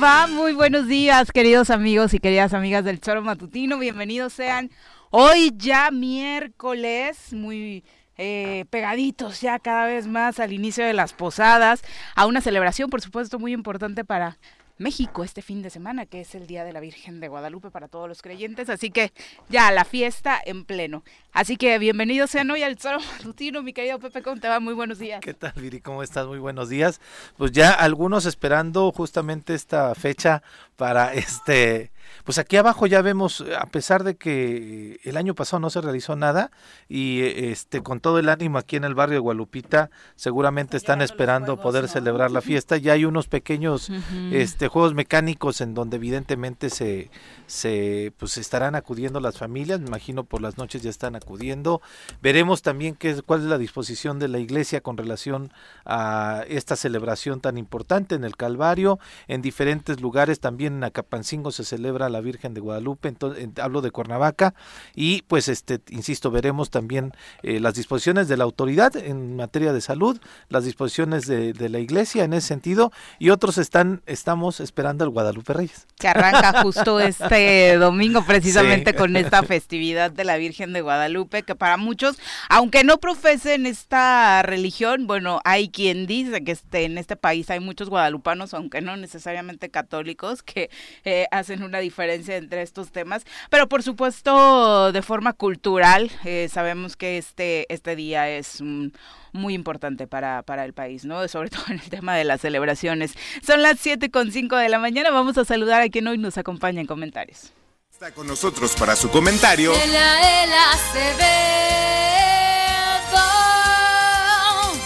va? Muy buenos días, queridos amigos y queridas amigas del Choro Matutino. Bienvenidos sean hoy ya miércoles, muy eh, pegaditos ya cada vez más al inicio de las posadas, a una celebración, por supuesto, muy importante para México este fin de semana, que es el Día de la Virgen de Guadalupe para todos los creyentes. Así que ya la fiesta en pleno. Así que bienvenidos sean hoy al Zoro Matutino, mi querido Pepe, ¿cómo te va? Muy buenos días. ¿Qué tal, Viri? ¿Cómo estás? Muy buenos días. Pues ya algunos esperando justamente esta fecha para este pues aquí abajo ya vemos, a pesar de que el año pasado no se realizó nada, y este con todo el ánimo aquí en el barrio de Gualupita, seguramente están esperando poder celebrar la fiesta. Ya hay unos pequeños este juegos mecánicos en donde evidentemente se, se pues estarán acudiendo las familias, me imagino por las noches ya están acudiendo. Veremos también qué, cuál es la disposición de la iglesia con relación a esta celebración tan importante en el Calvario, en diferentes lugares, también en Acapancingo se celebra la Virgen de Guadalupe, entonces hablo de Cuernavaca y pues este insisto veremos también eh, las disposiciones de la autoridad en materia de salud, las disposiciones de, de, la iglesia en ese sentido y otros están estamos esperando al Guadalupe Reyes. Que arranca justo este domingo precisamente sí. con esta festividad de la Virgen de Guadalupe que para muchos, aunque no profesen esta religión, bueno, hay quien dice que este, en este país hay muchos guadalupanos, aunque no necesariamente católicos, que eh, hacen una diferencia entre estos temas, pero por supuesto de forma cultural eh, sabemos que este, este día es un, muy importante para, para el país, ¿no? Sobre todo en el tema de las celebraciones. Son las siete con cinco de la mañana, vamos a saludar a quien hoy nos acompaña en comentarios. Está con nosotros para su comentario.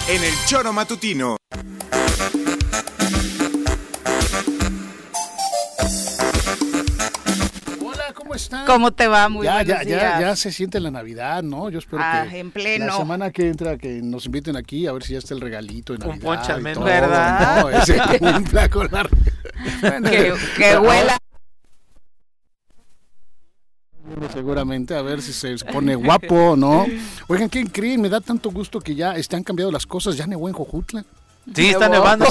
En el Choro Matutino. ¿Cómo están? ¿Cómo te va? Muy ya, buenos ya, días. ya, ya se siente la Navidad, ¿no? Yo espero Ah, que en pleno. la semana que entra que nos inviten aquí a ver si ya está el regalito de Un Navidad. ponche al y menos. todo, ¿Verdad? ¿no? Ese cumpla con la... Bueno, Que, que huela. Seguramente, a ver si se pone guapo, ¿no? Oigan, ¿qué creen? Me da tanto gusto que ya están cambiando las cosas. Ya nevó en Jojutla. Sí, está nevando.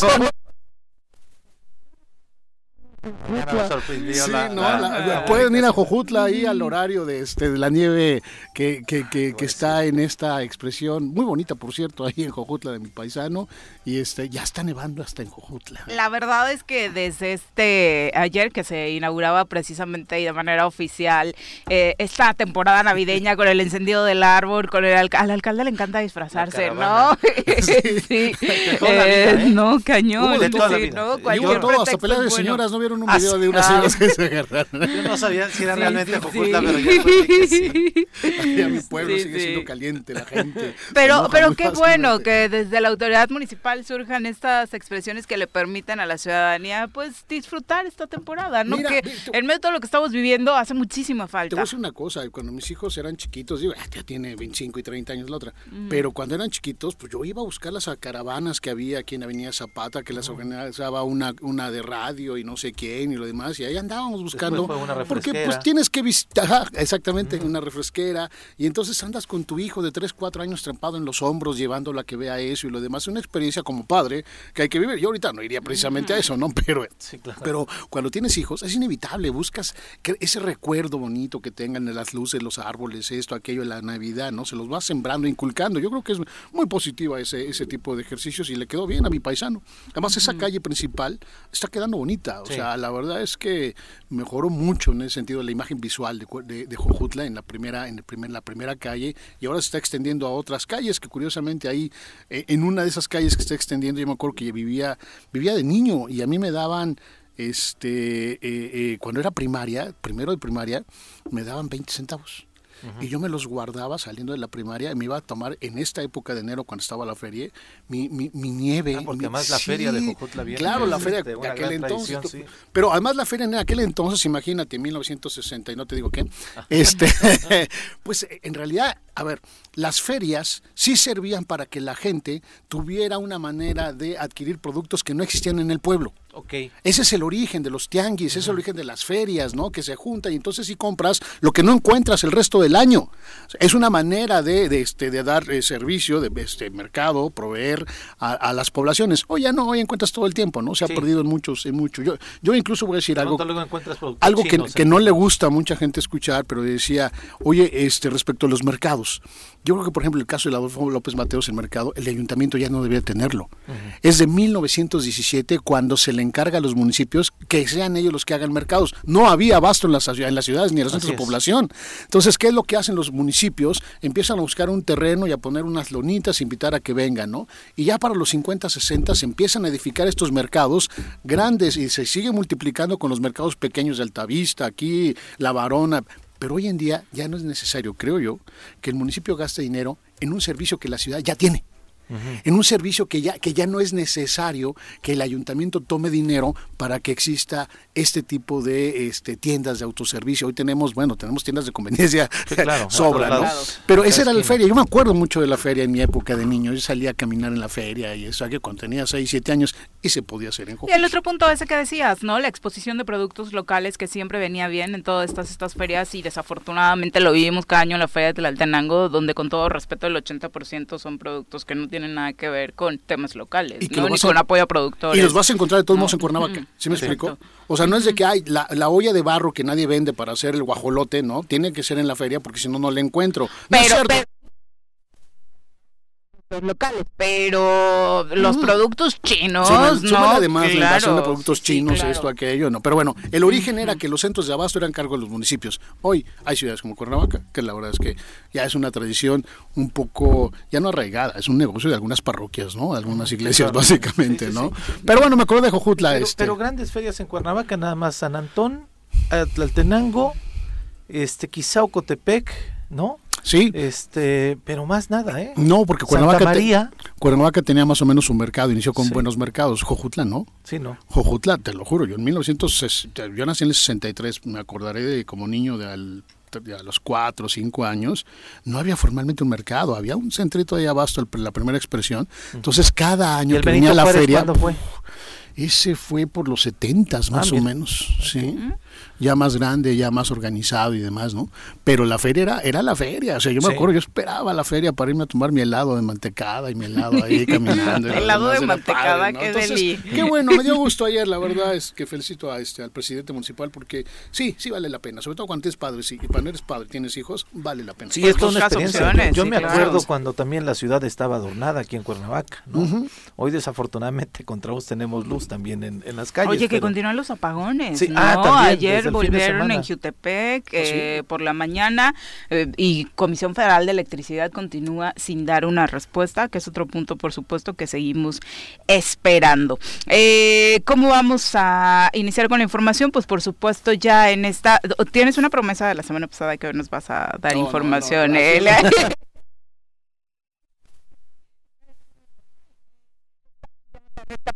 Sí, la- no, la- la- pueden ir a Jojutla ahí al horario de este de la nieve que, que, que, que está en esta expresión, muy bonita por cierto, ahí en Jojutla de mi paisano, y este ya está nevando hasta en Jojutla. La verdad es que desde este ayer que se inauguraba precisamente y de manera oficial eh, esta temporada navideña con el encendido del árbol, con el alca- al alcalde le encanta disfrazarse, ¿no? sí, vida, Eh, ¿eh? no, cañón, Hubo de toda la sí, vida, ¿no? sí. Cualquier Y hubo todo, hasta peleas de bueno. señoras, ¿no vieron un Ah, video de unas señoras que se agarraron? Yo no sabía si era Sí, realmente sí. pero ya que sí. Ahí a mi pueblo Sí, sigue sí. siendo caliente la gente. Pero, pero qué bueno que desde la autoridad municipal surjan estas expresiones que le permitan a la ciudadanía pues disfrutar esta temporada, ¿no? Mira, que te- en medio de todo lo que estamos viviendo hace muchísima Te falta. voy a decir una cosa, cuando mis hijos eran chiquitos, digo, "Ah, ya tiene 25 y 30 años la otra, pero cuando eran chiquitos, pues yo iba a buscar las caravanas que había aquí en Avenida Zapata, que las organizaba una, una de radio y no sé quién y lo demás, y ahí andábamos buscando. fue una porque pues tienes que visitar, exactamente, una refresquera, y entonces andas con tu hijo de 3, 4 años trempado en los hombros, llevándolo a que vea eso y lo demás, una experiencia como padre que hay que vivir. Yo ahorita no iría precisamente a eso, ¿no? Pero, Sí, claro. pero cuando tienes hijos es inevitable, buscas que ese recuerdo bonito que tengan de las luces, los árboles, esto, aquello, la Navidad, ¿no? Se los vas sembrando, inculcando. Yo creo que es muy positiva ese, ese tipo de ejercicios y le quedó bien a mi paisano. Además, esa calle principal está quedando bonita. O Sí. sea, la verdad es que mejoró mucho en ese sentido la imagen visual de, de, de Jojutla en la primera, en el primer, la primera calle y ahora se está extendiendo a otras calles que curiosamente ahí, eh, en una de esas calles que está extendiendo, yo me acuerdo que vivía, vivía de niño y a mí me daban este, eh, eh, cuando era primaria, primero de primaria, me daban 20 centavos. Y yo me los guardaba saliendo de la primaria y me iba a tomar en esta época de enero cuando estaba la feria, mi, mi, mi nieve. Ah, porque mi- además la feria de Jojutla viene Claro, la feria de aquel entonces. sí. Pero además la feria en aquel entonces, imagínate, en 1960 y no te digo qué, este, pues en realidad, a ver, las ferias sí servían para que la gente tuviera una manera de adquirir productos que no existían en el pueblo. Okay. Ese es el origen de los tianguis, ese es el origen de las ferias, ¿no? Que se juntan y entonces sí compras lo que no encuentras el resto del año. Es una manera de, de este, de dar eh, servicio, de este mercado, proveer a, a, las poblaciones. Hoy ya no, hoy encuentras todo el tiempo, ¿no? Se ha perdido en muchos, en muchos. Yo, yo incluso voy a decir algo, algo que, que no le gusta a mucha gente escuchar, pero decía, oye, este, respecto a los mercados. Yo creo que, por ejemplo, el caso de Adolfo López Mateos, el mercado, el ayuntamiento ya no debería tenerlo. Uh -huh. Es de 1917 cuando se le encarga a los municipios que sean ellos los que hagan mercados. No había abasto en las, en las ciudades ni en los centros de población. Entonces, ¿qué es lo que hacen los municipios? Empiezan a buscar un terreno y a poner unas lonitas, invitar a que vengan, ¿no? Y ya para los 50, 60 se empiezan a edificar estos mercados grandes y se sigue multiplicando con los mercados pequeños de Altavista, aquí, La Varona, pero hoy en día ya no es necesario, creo yo, que el municipio gaste dinero en un servicio que la ciudad ya tiene. Uh -huh. En un servicio que ya, que ya no es necesario que el ayuntamiento tome dinero para que exista este tipo de este, tiendas de autoservicio. Hoy tenemos, bueno, tenemos tiendas de conveniencia, sí, claro, sobra, ¿no? Pero esa era la feria. Yo me acuerdo mucho de la feria en mi época de niño. Yo salía a caminar en la feria y eso, que cuando tenía 6, 7 años, y se podía hacer en Y el otro punto ese que decías, ¿no? La exposición de productos locales que siempre venía bien en todas estas, estas ferias y desafortunadamente lo vivimos cada año en la feria de Tlaltenango, donde con todo respeto el 80% son productos que no tienen nada que ver con temas locales, y que ¿no? Ni con apoyo a productores. Y los vas a encontrar de todos modos en Cuernavaca, ¿sí me explico? O sea, no es de que hay la, la, olla de barro que nadie vende para hacer el guajolote, ¿no? Tiene que ser en la feria porque si no, no la encuentro. No pero, pero locales, pero los mm. productos chinos, sí, ¿no? además claro, la invasión de productos sí, chinos, claro. esto, aquello, no. Pero bueno, el origen era que los centros de abasto eran cargo de los municipios. Hoy hay ciudades como Cuernavaca, que la verdad es que ya es una tradición un poco, ya no arraigada, es un negocio de algunas parroquias, ¿no? De algunas iglesias, claro. básicamente, sí, ¿no? Pero bueno, me acuerdo de Jojutla. Pero, este. pero grandes ferias en Cuernavaca, nada más San Antón, Tlaltenango, este, quizá Ocotepec, ¿no? Sí. Este, pero más nada, ¿eh? No, porque Cuernavaca, María, te, Cuernavaca tenía más o menos un mercado, inició con sí. buenos mercados. Jojutla, ¿no? Sí, no. Jojutla, te lo juro, yo en 1960, yo nací en el 63, me acordaré de como niño de al, a los cuatro o cinco años, no había formalmente un mercado, había un centrito de abasto, la primera expresión. Entonces, cada año que venía la feria. ¿Cuándo fue? Ese fue por los setentas más ah, o menos, sí. Ya más grande, ya más organizado y demás, ¿no? Pero la feria era, era la feria, o sea, yo me sí. acuerdo, yo esperaba la feria para irme a tomar mi helado de mantecada y mi helado ahí caminando. helado de mantecada, padre, ¿no? qué Entonces, deli. Qué bueno, me dio gusto ayer, la verdad es que felicito a este, al presidente municipal porque sí, sí vale la pena, sobre todo cuando tienes padre, sí, y cuando eres padre, tienes hijos, vale la pena. Sí, esto es una experiencia. Opciones, yo sí, me acuerdo claro. cuando también la ciudad estaba adornada aquí en Cuernavaca, ¿no? Uh -huh. Hoy desafortunadamente contra vos tenemos luz también en, en las calles. Oye, que pero... continúan los apagones. Sí. ¿no? Ah, también, Ayer volvieron en Jutepec eh, ¿Ah, sí? por la mañana eh, y Comisión Federal de Electricidad continúa sin dar una respuesta, que es otro punto, por supuesto, que seguimos esperando. Eh, ¿Cómo vamos a iniciar con la información? Pues por supuesto ya en esta... Tienes una promesa de la semana pasada que hoy nos vas a dar no, información. No, no,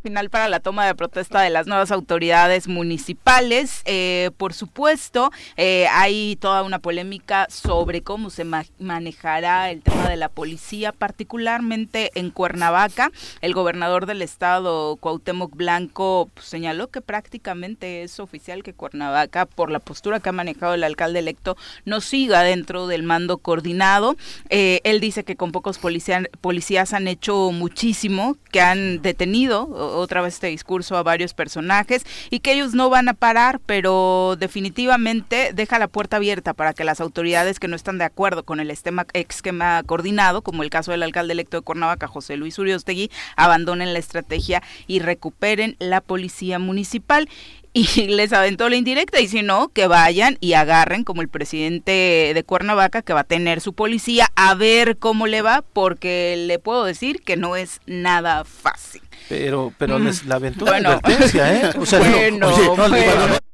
final para la toma de protesta de las nuevas autoridades municipales. Eh, por supuesto, eh, hay toda una polémica sobre cómo se ma manejará el tema de la policía, particularmente en Cuernavaca. El gobernador del estado, Cuauhtémoc Blanco, pues, señaló que prácticamente es oficial que Cuernavaca, por la postura que ha manejado el alcalde electo, no siga dentro del mando coordinado. Eh, él dice que con pocos policías han hecho muchísimo, que han detenido otra vez este discurso a varios personajes y que ellos no van a parar, pero definitivamente deja la puerta abierta para que las autoridades que no están de acuerdo con el esquema, esquema coordinado, como el caso del alcalde electo de Cuernavaca, José Luis Uriostegui, abandonen la estrategia y recuperen la policía municipal y les aventó la indirecta y si no, que vayan y agarren como el presidente de Cuernavaca que va a tener su policía a ver cómo le va porque le puedo decir que no es nada fácil. Pero, pero les la aventura bueno, advertencia, ¿eh? O sea, bueno, no, oye, no, pero...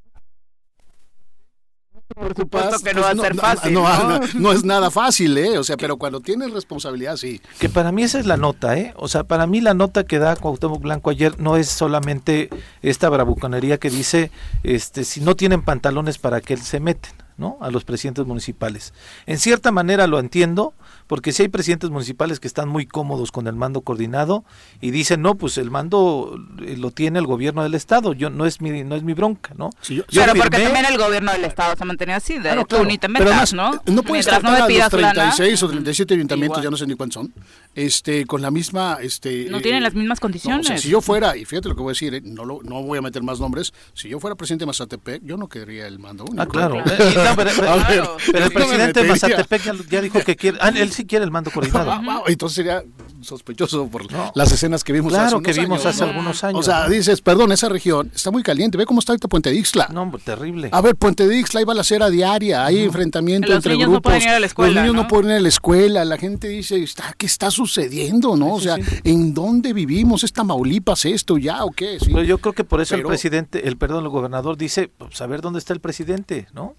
Por supuesto que no va a ser fácil. No, no, no, es nada fácil, ¿eh? O sea, pero cuando tienes responsabilidad, sí. Que para mí esa es la nota, ¿eh? O sea, para mí la nota que da Cuauhtémoc Blanco ayer no es solamente esta bravuconería que dice, este, si no tienen pantalones, ¿para qué se meten? ¿no? A los presidentes municipales. En cierta manera lo entiendo, porque si hay presidentes municipales que están muy cómodos con el mando coordinado y dicen, no, pues el mando eh, lo tiene el gobierno del Estado, yo no es mi, no es mi bronca, ¿no? yo, pero porque también el gobierno del Estado se ha mantenido así, de claro, tú ni te metas, ¿no? No puedes tratar no a los 36 o 37 ayuntamientos, ya no sé ni cuántos son, este, con la misma... Este, no tienen las mismas condiciones. No, o sea, si yo fuera, y fíjate lo que voy a decir, eh, no, lo, no voy a meter más nombres, si yo fuera presidente de Mazatepec, yo no querría el mando único. Ah, claro. pero, el presidente de Mazatepec ya, dijo que quiere, ah, él sí quiere el mando coordinado. Ah, entonces sería sospechoso por las escenas que vimos claro, hace que vimos hace algunos años. O sea, dices, perdón, esa región está muy caliente. Ve cómo está ahorita Puente de Ixtla. No, terrible. A ver, Puente de Ixtla iba a la cera diaria, hay enfrentamiento entre grupos. No pueden ir a la escuela, los niños ¿no? pueden ir a la escuela. La gente dice, está, ¿qué está sucediendo? ¿no? o sea, ¿en dónde vivimos? ¿Es Tamaulipas esto ya o qué? Pero yo creo que por eso el presidente, el perdón, el gobernador dice, pues, saber dónde está el presidente, ¿no?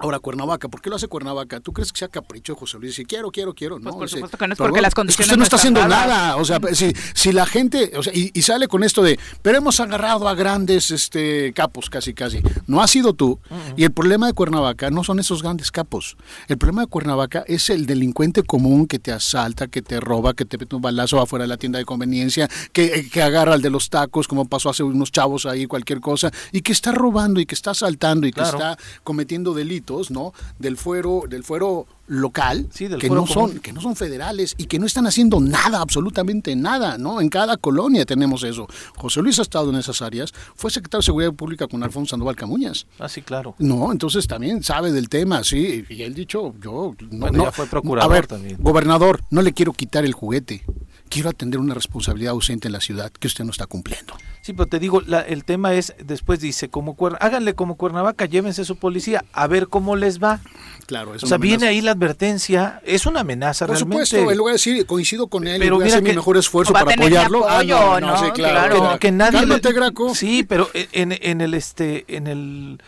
Ahora, Cuernavaca, ¿por qué lo hace Cuernavaca? ¿Tú crees que sea capricho de José Luis? Si quiero, quiero, quiero. No, pues por supuesto que no es porque las condiciones. usted no está haciendo nada. O sea, si, si la gente. O sea, y, sale con esto de. Pero hemos agarrado a grandes este, capos, casi, casi. No ha sido tú. Y el problema de Cuernavaca no son esos grandes capos. El problema de Cuernavaca es el delincuente común que te asalta, que te roba, que te mete un balazo afuera de la tienda de conveniencia, que, que agarra al de los tacos, como pasó hace unos chavos ahí, cualquier cosa, y que está robando y que está asaltando y que está cometiendo delitos ¿no? Del fuero, del fuero local, que no son, que no son federales y que no están haciendo nada, absolutamente nada, ¿no? En cada colonia tenemos eso. José Luis ha estado en esas áreas, fue secretario de Seguridad Pública con Alfonso Sandoval Camuñas. Ah, sí, claro. No, entonces también sabe del tema, sí, y él dicho, yo no, ya fue procurador a ver, también. Gobernador, no le quiero quitar el juguete. Quiero atender una responsabilidad ausente en la ciudad que usted no está cumpliendo. Sí, pero te digo, el tema es, después dice, como háganle como Cuernavaca, llévense su policía, a ver cómo les va. Claro, es O sea, viene ahí la advertencia, es una amenaza Por realmente. supuesto, en lugar de decir, coincido con él, pero voy a hacer mi mejor esfuerzo para apoyarlo. ah, no, no, sí, claro. Que, nadie Cálmate, Graco. Sí, pero en, en el este, en el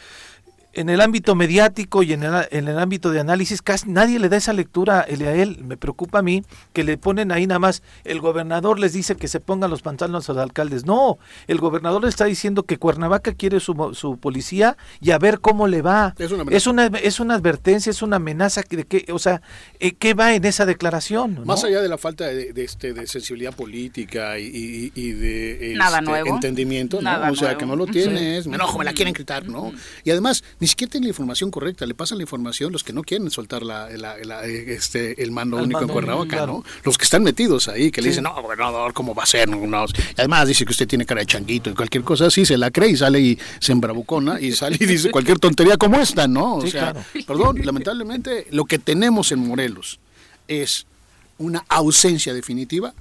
en el ámbito mediático y en el, en el, ámbito de análisis, casi nadie le da esa lectura a él. Me preocupa a mí que le ponen ahí nada más, el gobernador les dice que se pongan los pantalones a los alcaldes. No, el gobernador le está diciendo que Cuernavaca quiere su, su policía y a ver cómo le va. Es una, es una, es una advertencia, es una amenaza de que, o sea, eh, ¿qué va en esa declaración? Más allá de la falta de, este, de sensibilidad política y, de Nada este, nuevo. entendimiento, ¿no? o sea, que no lo tienes, me enojo, me la quieren quitar, ¿no? Y además, ni siquiera tienen la información correcta, le pasan la información los que no quieren soltar la, este, el mando único en Cuernavaca, ¿no? Los que están metidos ahí, que le dicen, no, gobernador, ¿cómo va a ser? Y además dice que usted tiene cara de changuito y cualquier cosa así, se la cree y sale y se embravucona y sale y dice cualquier tontería como esta, ¿no? O sea, perdón, lamentablemente lo que tenemos en Morelos es una ausencia definitiva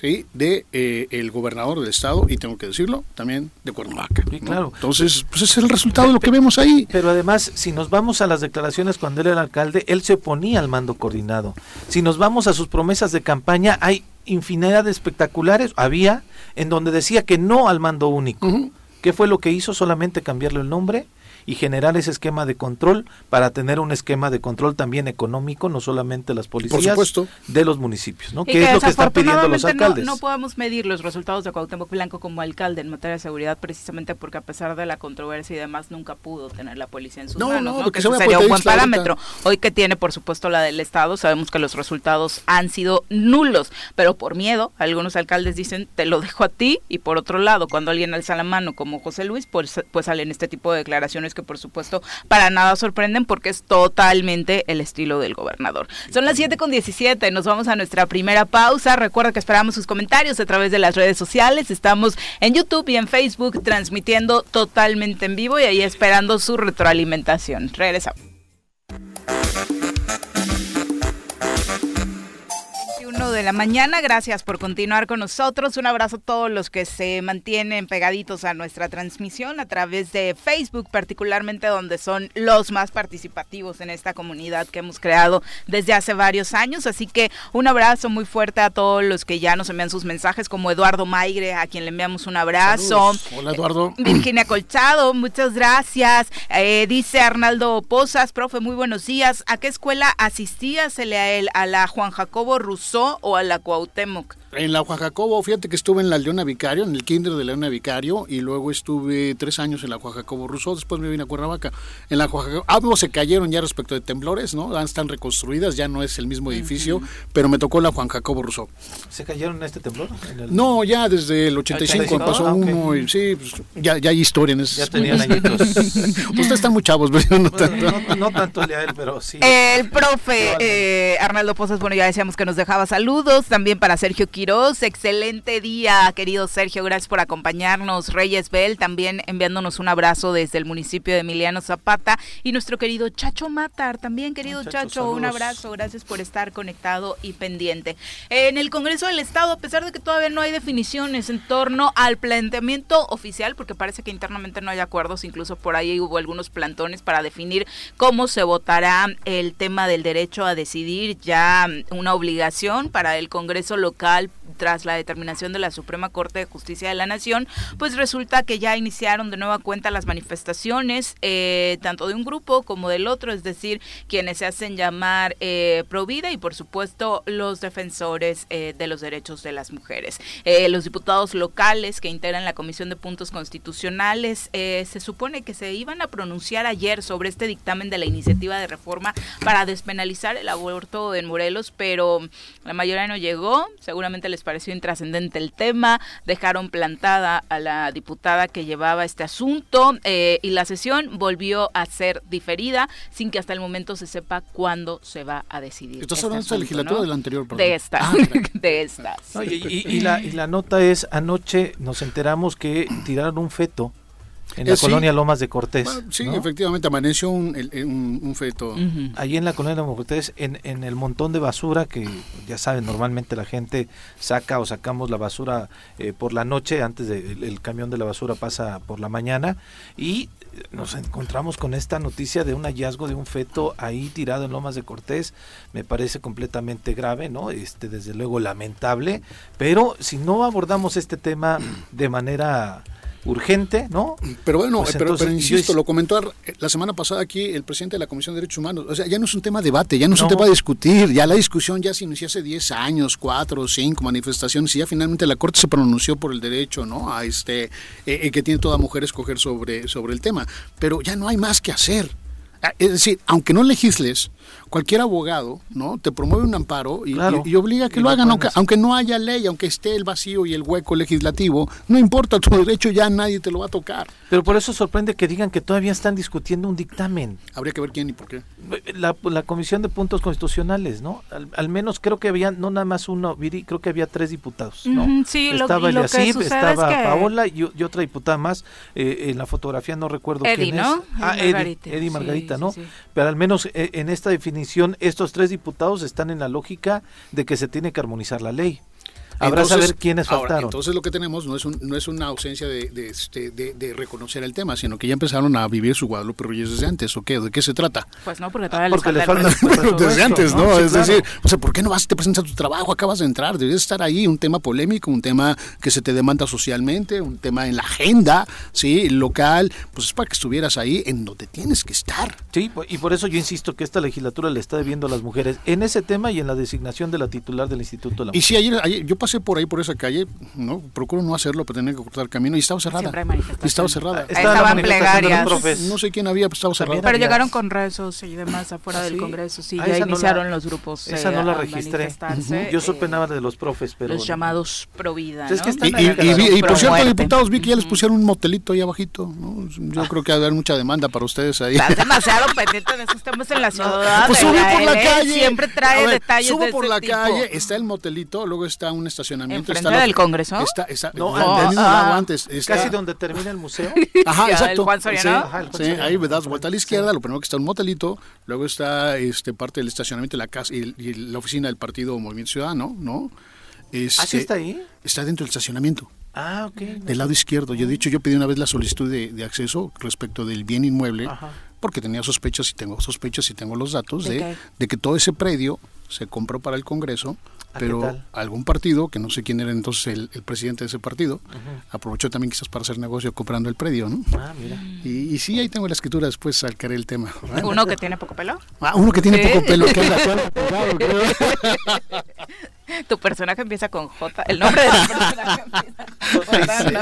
¿sí? de eh, el gobernador del estado y tengo que decirlo también de Cuernavaca. claro. Entonces, pues ese es el resultado de lo que vemos ahí. Pero además, si nos vamos a las declaraciones cuando él era alcalde, él se oponía al mando coordinado. Si nos vamos a sus promesas de campaña, hay infinidad de espectaculares, había, en donde decía que no al mando único. ¿Qué fue lo que hizo? Solamente cambiarle el nombre y generar ese esquema de control para tener un esquema de control también económico, no solamente las policías de los municipios, ¿no? Que, es lo que están pidiendo los alcaldes. No, podemos medir los resultados de Cuauhtémoc Blanco como alcalde en materia de seguridad precisamente porque a pesar de la controversia y demás nunca pudo tener la policía en sus manos, ¿no? Que sería un buen parámetro. Hoy que tiene, por supuesto, la del Estado, sabemos que los resultados han sido nulos, pero por miedo, algunos alcaldes dicen, te lo dejo a ti, y por otro lado, cuando alguien alza la mano como José Luis, pues, pues salen este tipo de declaraciones que por supuesto para nada sorprenden porque es totalmente el estilo del gobernador. Son las 7 con 17, nos vamos a nuestra primera pausa. Recuerda que esperamos sus comentarios a través de las redes sociales. Estamos en YouTube y en Facebook transmitiendo totalmente en vivo y ahí esperando su retroalimentación. Regresamos de la mañana. Gracias por continuar con nosotros. Un abrazo a todos los que se mantienen pegaditos a nuestra transmisión a través de Facebook, particularmente donde son los más participativos en esta comunidad que hemos creado desde hace varios años. Así que un abrazo muy fuerte a todos los que ya nos envían sus mensajes, como Eduardo Maigre, a quien le enviamos un abrazo. Hola Eduardo. Eh, Virginia Colchado, muchas gracias. Eh, dice Arnaldo Pozas, profe, muy buenos días. ¿A qué escuela asistía? Se le a él, a la Juan Jacobo Rousseau o a la Cuauhtémoc? En la Oaxacobo, fíjate que estuve en la Leona Vicario, en el kinder de Leona Vicario, y luego estuve tres años en la Oaxacobo Rousseau, después me vine a Cuernavaca. En la Oaxacobo, ambos se cayeron ya respecto de temblores, ¿no? Ya Están reconstruidas, ya no es el mismo edificio, pero me tocó la Juan Jacobo Rousseau. ¿Se cayeron en este temblor? En el- No, ya desde el 85 85, pasó ah, uno, y sí, pues, ya, ya hay historia en ese Ya tenían añitos. Ustedes están muy chavos, pero yo no tanto. No, no tanto el de él, pero sí. El profe eh, Arnaldo Pozas, bueno, ya decíamos que nos dejaba saludos. También para Sergio Quiroz. Excelente día, querido Sergio. Gracias por acompañarnos. Reyes Bell también enviándonos un abrazo desde el municipio de Emiliano Zapata. Y nuestro querido Chacho Matar, también querido Chacho, Chacho, un abrazo. Gracias por estar conectado y pendiente. En el Congreso del Estado, a pesar de que todavía no hay definiciones en torno al planteamiento oficial, porque parece que internamente no hay acuerdos, incluso por ahí hubo algunos plantones para definir cómo se votará el tema del derecho a decidir, ya una obligación para el Congreso local subscribe. Tras la determinación de la Suprema Corte de Justicia de la Nación, pues resulta que ya iniciaron de nueva cuenta las manifestaciones, eh, tanto de un grupo como del otro, es decir, quienes se hacen llamar eh, Provida y por supuesto los defensores eh, de los derechos de las mujeres. Eh, los diputados locales que integran la Comisión de Puntos Constitucionales se supone que se iban a pronunciar ayer sobre este dictamen de la iniciativa de reforma para despenalizar el aborto en Morelos, pero la mayoría no llegó, seguramente les pareció intrascendente el tema, dejaron plantada a la diputada que llevaba este asunto eh, y la sesión volvió a ser diferida sin que hasta el momento se sepa cuándo se va a decidir. ¿Estás este hablando de esta asunto, legislatura ¿no? o de la anterior? perdón? De esta, Ah, de esta. No, sí. y, y- y la, y la nota es, anoche nos enteramos que tiraron un feto en la Eh, sí. colonia Lomas de Cortés. Bueno, sí, ¿no? efectivamente, amaneció un, un, un feto. Ujú. Allí en la colonia Lomas de Cortés, en, en el montón de basura que ya saben, normalmente la gente saca o sacamos la basura eh, por la noche, antes de, el, el camión de la basura pasa por la mañana y nos encontramos con esta noticia de un hallazgo de un feto ahí tirado en Lomas de Cortés, me parece completamente grave, ¿no? Este, desde luego lamentable, pero si no abordamos este tema de manera urgente, ¿no? Pero bueno, Pues eh, pero, entonces, pero yo insisto, lo comentó eh, la semana pasada aquí el presidente de la Comisión de Derechos Humanos. O sea, ya no es un tema de debate, ya no es un tema de discutir. Ya la discusión ya se inició hace 10 años, 4 o 5 manifestaciones, y ya finalmente la Corte se pronunció por el derecho, ¿no? A este, eh, que tiene toda mujer escoger sobre, sobre el tema. Pero ya no hay más que hacer. Ah, Es decir, aunque no legisles, cualquier abogado no te promueve un amparo y, Claro. y- y obliga a que Y lo lo hagan, aunque, no haya ley, aunque esté el vacío y el hueco legislativo, no importa, tu derecho ya nadie te lo va a tocar. Pero por eso sorprende que digan que todavía están discutiendo un dictamen. Habría que ver quién y por qué. La, la Comisión de Puntos Constitucionales, ¿no? Al, al menos creo que había, no nada más uno, Viri, creo que había tres diputados, ¿no? Ujú, sí, lo- estaba lo que sucede estaba es que- Paola y, y otra diputada más. eh, en la fotografía no recuerdo Eddie, quién ¿no? es. Ah, Eddie Eddie, Margarita, sí, Sí, ¿no? sí. Pero al menos eh, en esta definición, estos tres diputados están en la lógica de que se tiene que armonizar la ley. Habrá Entonces, saber quiénes ahora, faltaron. entonces lo que tenemos no es, un- no es una ausencia de, de, este, de- de reconocer el tema, sino que ya empezaron a vivir su Guadalupe Reyes desde antes, ¿o qué? ¿De qué se trata? Pues no, porque todavía Porque les les falta el desde esto, antes, ¿no? ¿no? Sí, es claro. decir, o sea, ¿por qué no vas, te presentas tu trabajo, acabas de entrar? Debes estar ahí, un tema polémico, un tema que se te demanda socialmente, un tema en la agenda, ¿sí? Local, pues es para que estuvieras ahí en donde tienes que estar. Sí, y por eso yo insisto que esta legislatura le está debiendo a las mujeres en ese tema y en la designación de la titular del Instituto de la Y Mujer. sí, ayer, ayer yo pasé por ahí, por esa calle, ¿no? Procuro no hacerlo, pero tenía que cortar camino y estaba cerrada. Y estaba cerrada. Estaba estaban plegarias. No sé quién había, pero estaba cerrada. Pero llegaron con rezos y demás afuera ¿Ah, del sí? Congreso, sí, Ah, ya esa no la- iniciaron los grupos Esa eh, no la registré. manifestarse, Yo eh, supe nada de los profes, pero... los llamados pro vida, Es que Y, y- y y por cierto, muerte. diputados, vi que ya les pusieron un motelito ahí abajito. ¿no? Yo creo que va a haber mucha demanda para ustedes ahí. Estás demasiado pendiente de esos temas en la ciudad. Pues sube por la calle. Siempre trae detalles Subo de por la calle, está el motelito, luego está un estacionamiento. ¿Enfrente está del Congreso? Está, está, No, del antes. mismo Ah, lado antes. está- Casi donde termina el museo. Ajá, exacto. Juan Soriano. Sí, Ajá, Juan sí, Soriano. ahí das vuelta a la izquierda, lo primero que está un motelito, luego está este parte del estacionamiento la casa y, y la oficina del partido Movimiento Ciudadano, ¿no? Este, ¿Ah, sí está ahí? Está dentro del estacionamiento. Ah, ok. Del lado izquierdo. Yo he dicho, yo pedí una vez la solicitud de, de acceso respecto del bien inmueble, Ajá. porque tenía sospechas y tengo sospechas y tengo los datos ¿De de, que todo ese predio se compró para el Congreso, Ah, ¿qué pero tal? algún partido, que no sé quién era entonces el, el presidente de ese partido, aprovechó también quizás para hacer negocio comprando el predio, ¿no? Ah, mira. Y, y sí, ahí tengo la escritura, después sacaré el tema. Uno que tiene poco pelo. Ah, uno que tiene Sí. poco pelo, que anda claro, claro, creo. tu personaje empieza con J. El nombre de tu personaje empieza con J, ¿no?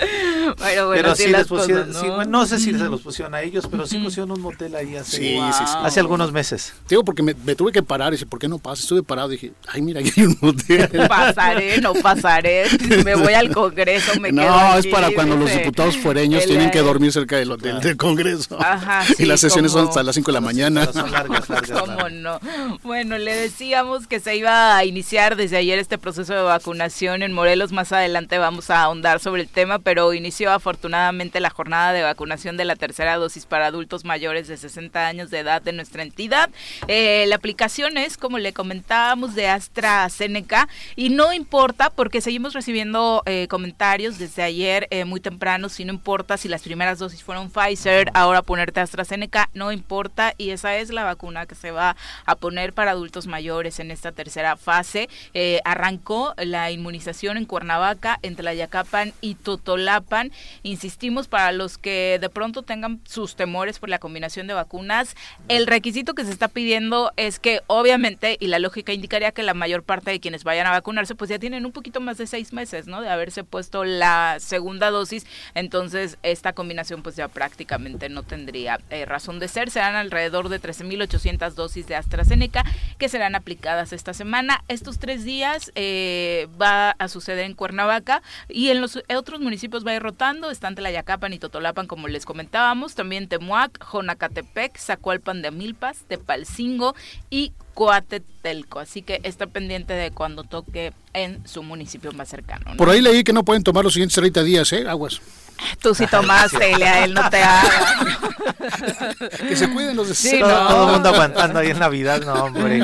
bueno, bueno, pero sí, les pusieron, ¿no? Sí, bueno, no sé si se los pusieron a ellos, pero sí pusieron un motel ahí hace, sí, wow. sí, hace algunos meses. Digo, porque me, me, tuve que parar y dije, ¿por qué no pasa? Estuve parado y dije, ay, mira, aquí hay un motel. Pasaré, no pasaré, me voy al Congreso, me no, quedo No, es para cuando los diputados fuereños tienen que dormir cerca del hotel del Congreso. Ajá, sí, y las sesiones como, son hasta las 5 de la mañana. Son largas, largas. ¿Cómo no? Bueno, le decíamos que se iba a iniciar desde ayer este proceso de vacunación en Morelos. Más adelante vamos a ahondar sobre el tema, pero inició afortunadamente la jornada de vacunación de la tercera dosis para adultos mayores de 60 años de edad de nuestra entidad. Eh, la aplicación es, como le comentábamos, de AstraZeneca y no importa porque seguimos recibiendo eh, comentarios desde ayer eh, muy temprano, si no importa si las primeras dosis fueron Pfizer, ahora ponerte AstraZeneca, no importa y esa es la vacuna que se va a poner para adultos mayores en esta tercera fase. Eh, arrancó la inmunización en Cuernavaca, en Tlayacapan y Totolapan. Insistimos, para los que de pronto tengan sus temores por la combinación de vacunas, el requisito que se está pidiendo es que obviamente, y la lógica indicaría que la mayor parte de quienes vayan a vacunarse, pues ya tienen un poquito más de seis meses, ¿no? De haberse puesto la segunda dosis, entonces esta combinación pues ya prácticamente no tendría eh, razón de ser. Serán alrededor de 13.800 dosis de AstraZeneca que serán aplicadas esta semana. Estos tres días eh, va a suceder en Cuernavaca y en los otros municipios va a ir rotando. Están Tlayacapan y Totolapan, como les comentábamos. También Temuac, Jonacatepec, Zacualpan de Amilpas, Tepalcingo y Coatetelco. Así que está pendiente de cuando toque en su municipio más cercano. ¿no? Por ahí leí que no pueden tomar los siguientes 30 días, ¿eh? Aguas. Tú sí tomaste, a él no te haga. que se cuiden los de sí, no. Todo el mundo aguantando ahí en Navidad, no, hombre.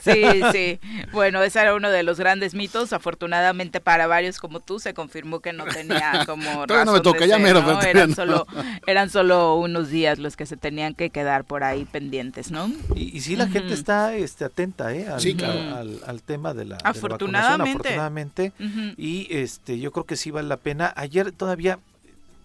Sí, sí. Bueno, ese era uno de los grandes mitos. Afortunadamente para varios como tú se confirmó que no tenía como razón no me toca, ya mero, ¿no? eran, solo, eran solo unos días los que se tenían que quedar por ahí pendientes, ¿no? Y, y sí, la uh -huh. gente está este, atenta ¿eh? al, sí, claro. al, al, tema de la, afortunadamente. De la afortunadamente. Uh -huh. Y este, yo creo que sí vale la pena. Ayer todavía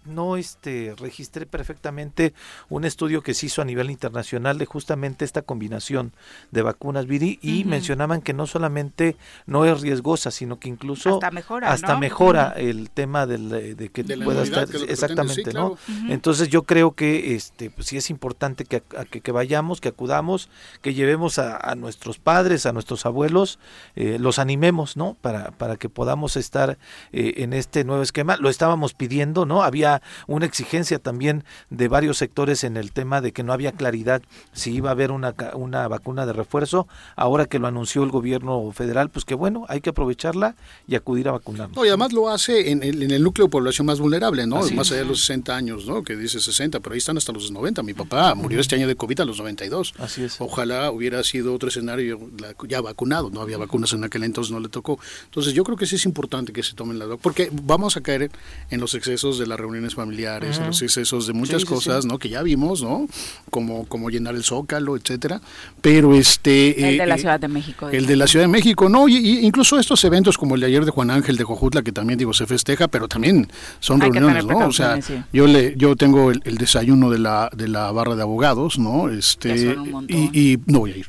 no este registré perfectamente un estudio que se hizo a nivel internacional de justamente esta combinación de vacunas Viri y uh -huh. mencionaban que no solamente no es riesgosa sino que incluso hasta mejora, hasta ¿no? mejora uh -huh. el tema del, de que de pueda estar que exactamente no claro. entonces yo creo que este pues, sí es importante que, a, que, que, vayamos que acudamos que llevemos a, a nuestros padres a nuestros abuelos eh, los animemos no para para que podamos estar eh, en este nuevo esquema lo estábamos pidiendo no había una exigencia también de varios sectores en el tema de que no había claridad si iba a haber una, una vacuna de refuerzo. Ahora que lo anunció el gobierno federal, pues que bueno, hay que aprovecharla y acudir a vacunarnos. No, y además lo hace en el, en el núcleo de población más vulnerable, ¿no? Así más allá de los 60 años, ¿no? Que dice 60, pero ahí están hasta los 90. Mi papá murió este año de COVID a los 92. Así es. Ojalá hubiera sido otro escenario ya vacunado, no había vacunas en aquel entonces, no le tocó. Entonces yo creo que sí es importante que se tomen las vacunas, porque vamos a caer en los excesos de las reuniones familiares, los excesos de muchas sí, cosas, sí. ¿no? Que ya vimos, ¿no? Como, como llenar el zócalo, etcétera. Pero este... El de la Ciudad de México. El de la Ciudad de México, ¿no? Y, y, incluso estos eventos como el de ayer de Juan Ángel de Jojutla, que también, digo, se festeja, pero también son Hay reuniones, ¿no? O sea, yo le yo tengo el, el, desayuno de la, de la barra de abogados, ¿no? Este, y, y no voy a ir.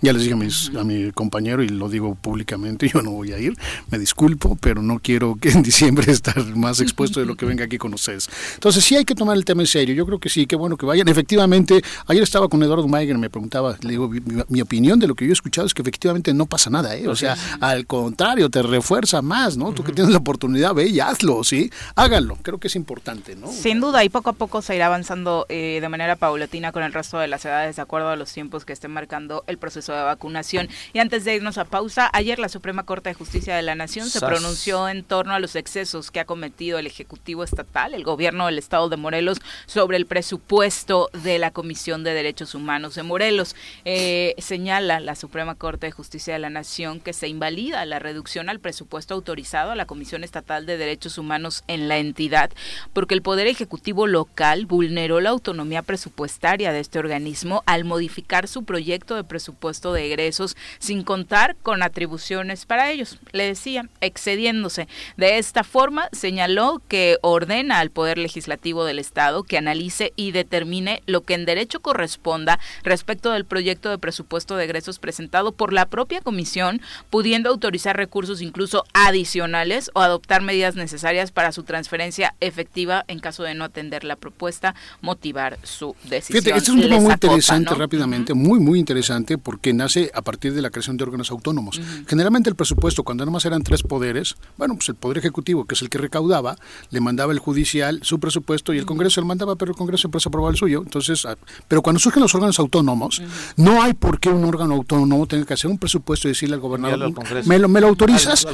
Ya les dije a, mis, a, mi compañero y lo digo públicamente, yo no voy a ir, me disculpo, pero no quiero que en diciembre estar más expuesto de lo que venga aquí con ustedes. Entonces sí hay que tomar el tema en serio, yo creo que sí, qué bueno que vayan. Efectivamente, ayer estaba con Eduardo Maiger, me preguntaba, le digo, mi, mi, opinión de lo que yo he escuchado es que efectivamente no pasa nada, ¿eh? o sea, al contrario, te refuerza más, ¿no? Tú que tienes la oportunidad, ve y hazlo, ¿sí? Háganlo, creo que es importante, ¿no? Sin duda, y poco a poco se irá avanzando eh, de manera paulatina con el resto de las edades, de acuerdo a los tiempos que estén marcando el proceso de vacunación. Y antes de irnos a pausa, ayer la Suprema Corte de Justicia de la Nación se pronunció en torno a los excesos que ha cometido el Ejecutivo Estatal, el gobierno del Estado de Morelos, sobre el presupuesto de la Comisión de Derechos Humanos de Morelos. Eh, señala la Suprema Corte de Justicia de la Nación que se invalida la reducción al presupuesto autorizado a la Comisión Estatal de Derechos Humanos en la entidad, porque el Poder Ejecutivo local vulneró la autonomía presupuestaria de este organismo al modificar su proyecto de presupuesto presupuesto de egresos sin contar con atribuciones para ellos. Le decía, excediéndose. De esta forma, señaló que ordena al Poder Legislativo del Estado que analice y determine lo que en derecho corresponda respecto del proyecto de presupuesto de egresos presentado por la propia comisión, pudiendo autorizar recursos incluso adicionales o adoptar medidas necesarias para su transferencia efectiva en caso de no atender la propuesta, motivar su decisión. Fíjate, este es un tema muy interesante rápidamente, muy, muy interesante, porque nace a partir de la creación de órganos autónomos. Generalmente el presupuesto, cuando nada más eran tres poderes, bueno, pues el Poder Ejecutivo, que es el que recaudaba, le mandaba el Judicial su presupuesto y el Congreso le mandaba, pero el Congreso siempre se aprobaba el suyo. Entonces, ah, pero cuando surgen los órganos autónomos, no hay por qué un órgano autónomo tenga que hacer un presupuesto y decirle al gobernador, me lo, me lo autorizas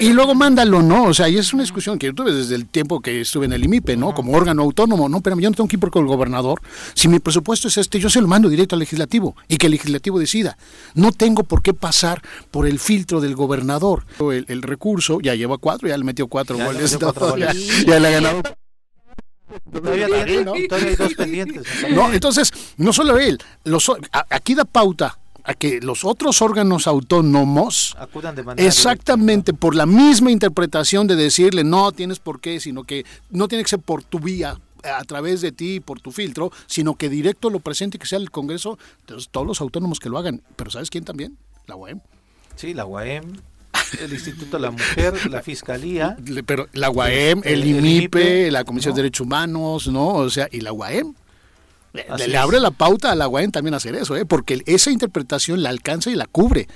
y, luego mándalo, ¿no? O sea, y es una discusión que yo tuve desde el tiempo que estuve en el IMIPE, ¿no? Como órgano autónomo, ¿no? Pero yo no tengo que ir por el gobernador. Si mi presupuesto es este, yo se lo mando directo al legislativo y que el legislativo decida. No tengo por qué pasar por el filtro del gobernador. El, recurso ya lleva cuatro, ya le metió cuatro goles. Ya, le ha ganado. Todavía, hay dos pendientes. No, entonces, no solo él, los, aquí da pauta a que los otros órganos autónomos acudan de manera exactamente por la misma interpretación de decirle no tienes por qué, sino que no tiene que ser por tu vía a través de ti, por tu filtro, sino que directo lo presente y que sea el Congreso, entonces todos los autónomos que lo hagan. Pero ¿sabes quién también? La UAM. Sí, la UAM, el Instituto de la Mujer, la Fiscalía. Pero la UAM, el, IMIPE, la Comisión de Derechos Humanos, ¿no? O sea, y la UAM. Le, abre la pauta a la UAM también hacer eso, ¿eh? porque esa interpretación la alcanza y la cubre.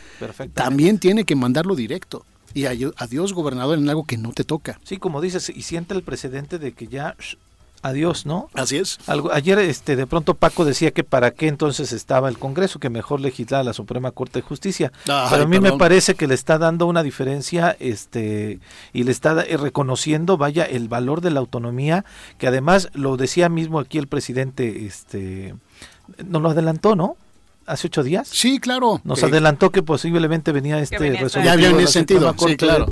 También tiene que mandarlo directo. Y adiós, gobernador, en algo que no te toca. Sí, como dices, y siente el precedente de que ya adiós, ¿no? Así es. Algo, ayer este de pronto Paco decía que para qué entonces estaba el Congreso, que mejor legislara la Suprema Corte de Justicia. Pero a mí me parece que le está dando una diferencia este y le está eh, reconociendo, vaya, el valor de la autonomía, que además lo decía mismo aquí el presidente este nos lo adelantó, ¿no? Hace ocho días. Sí, claro. Nos adelantó que posiblemente venía este resultado. Ya había en ese sentido, sí, claro.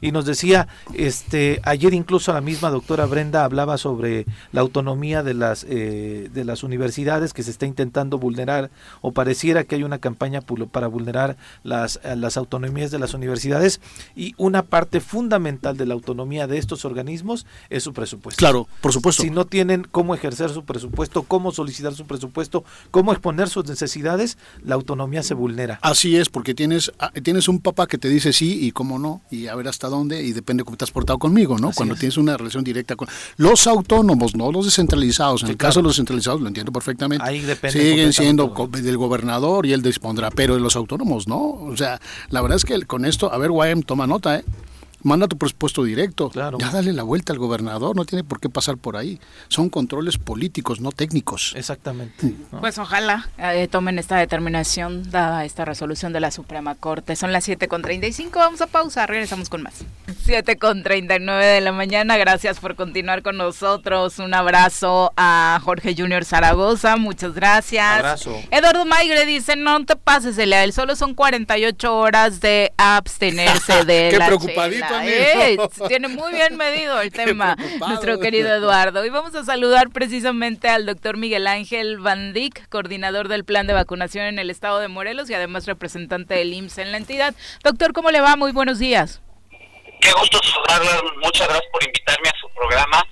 y nos decía, este, ayer incluso la misma doctora Brenda hablaba sobre la autonomía de las eh, de las universidades que se está intentando vulnerar o pareciera que hay una campaña para vulnerar las las autonomías de las universidades y una parte fundamental de la autonomía de estos organismos es su presupuesto. Claro, por supuesto. Si no tienen cómo ejercer su presupuesto, cómo solicitar su presupuesto, cómo exponer sus necesidades, la autonomía se vulnera. Así es, porque tienes, ah, tienes un papá que te dice sí y cómo no, y a ver hasta dónde, y depende cómo te has portado conmigo, ¿no? Cuando tienes una relación directa con los autónomos, no los descentralizados. En el caso de los descentralizados, lo entiendo perfectamente. Ahí depende Siguen siendo del gobernador y él dispondrá, pero de los autónomos, ¿no? O sea, la verdad es que con esto, a ver, Guayam, toma nota, ¿eh? Manda tu presupuesto directo. Claro. Ya dale la vuelta al gobernador, no tiene por qué pasar por ahí. Son controles políticos, no técnicos. Exactamente. Pues ojalá eh, tomen esta determinación dada esta resolución de la Suprema Corte. Son las 7.35, vamos a pausa, regresamos con más. 7.39 de la mañana, gracias por continuar con nosotros. Un abrazo a Jorge Junior Zaragoza, muchas gracias. Abrazo. Eduardo Maigre dice, no te pases, Elia, solo son 48 horas de abstenerse de Qué la preocupadito eh, tiene muy bien medido el tema, nuestro querido Eduardo. Y vamos a saludar precisamente al doctor Miguel Ángel Van coordinador del plan de vacunación en el estado de Morelos y además representante del IMSS en la entidad. Doctor, ¿cómo le va? Muy buenos días. Qué gusto saludarla. Muchas gracias por invitarme a su programa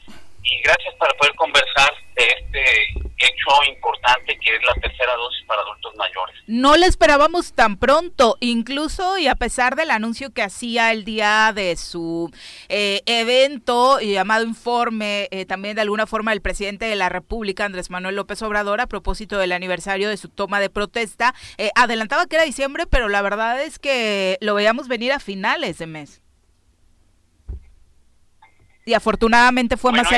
y gracias para poder conversar de este hecho importante que es la tercera dosis para adultos mayores. No le esperábamos tan pronto, incluso y a pesar del anuncio que hacía el día de su eh, evento llamado informe, eh, también de alguna forma el presidente de la República, Andrés Manuel López Obrador, a propósito del aniversario de su toma de protesta, eh, adelantaba que era diciembre, pero la verdad es que lo veíamos venir a finales de mes y afortunadamente fue más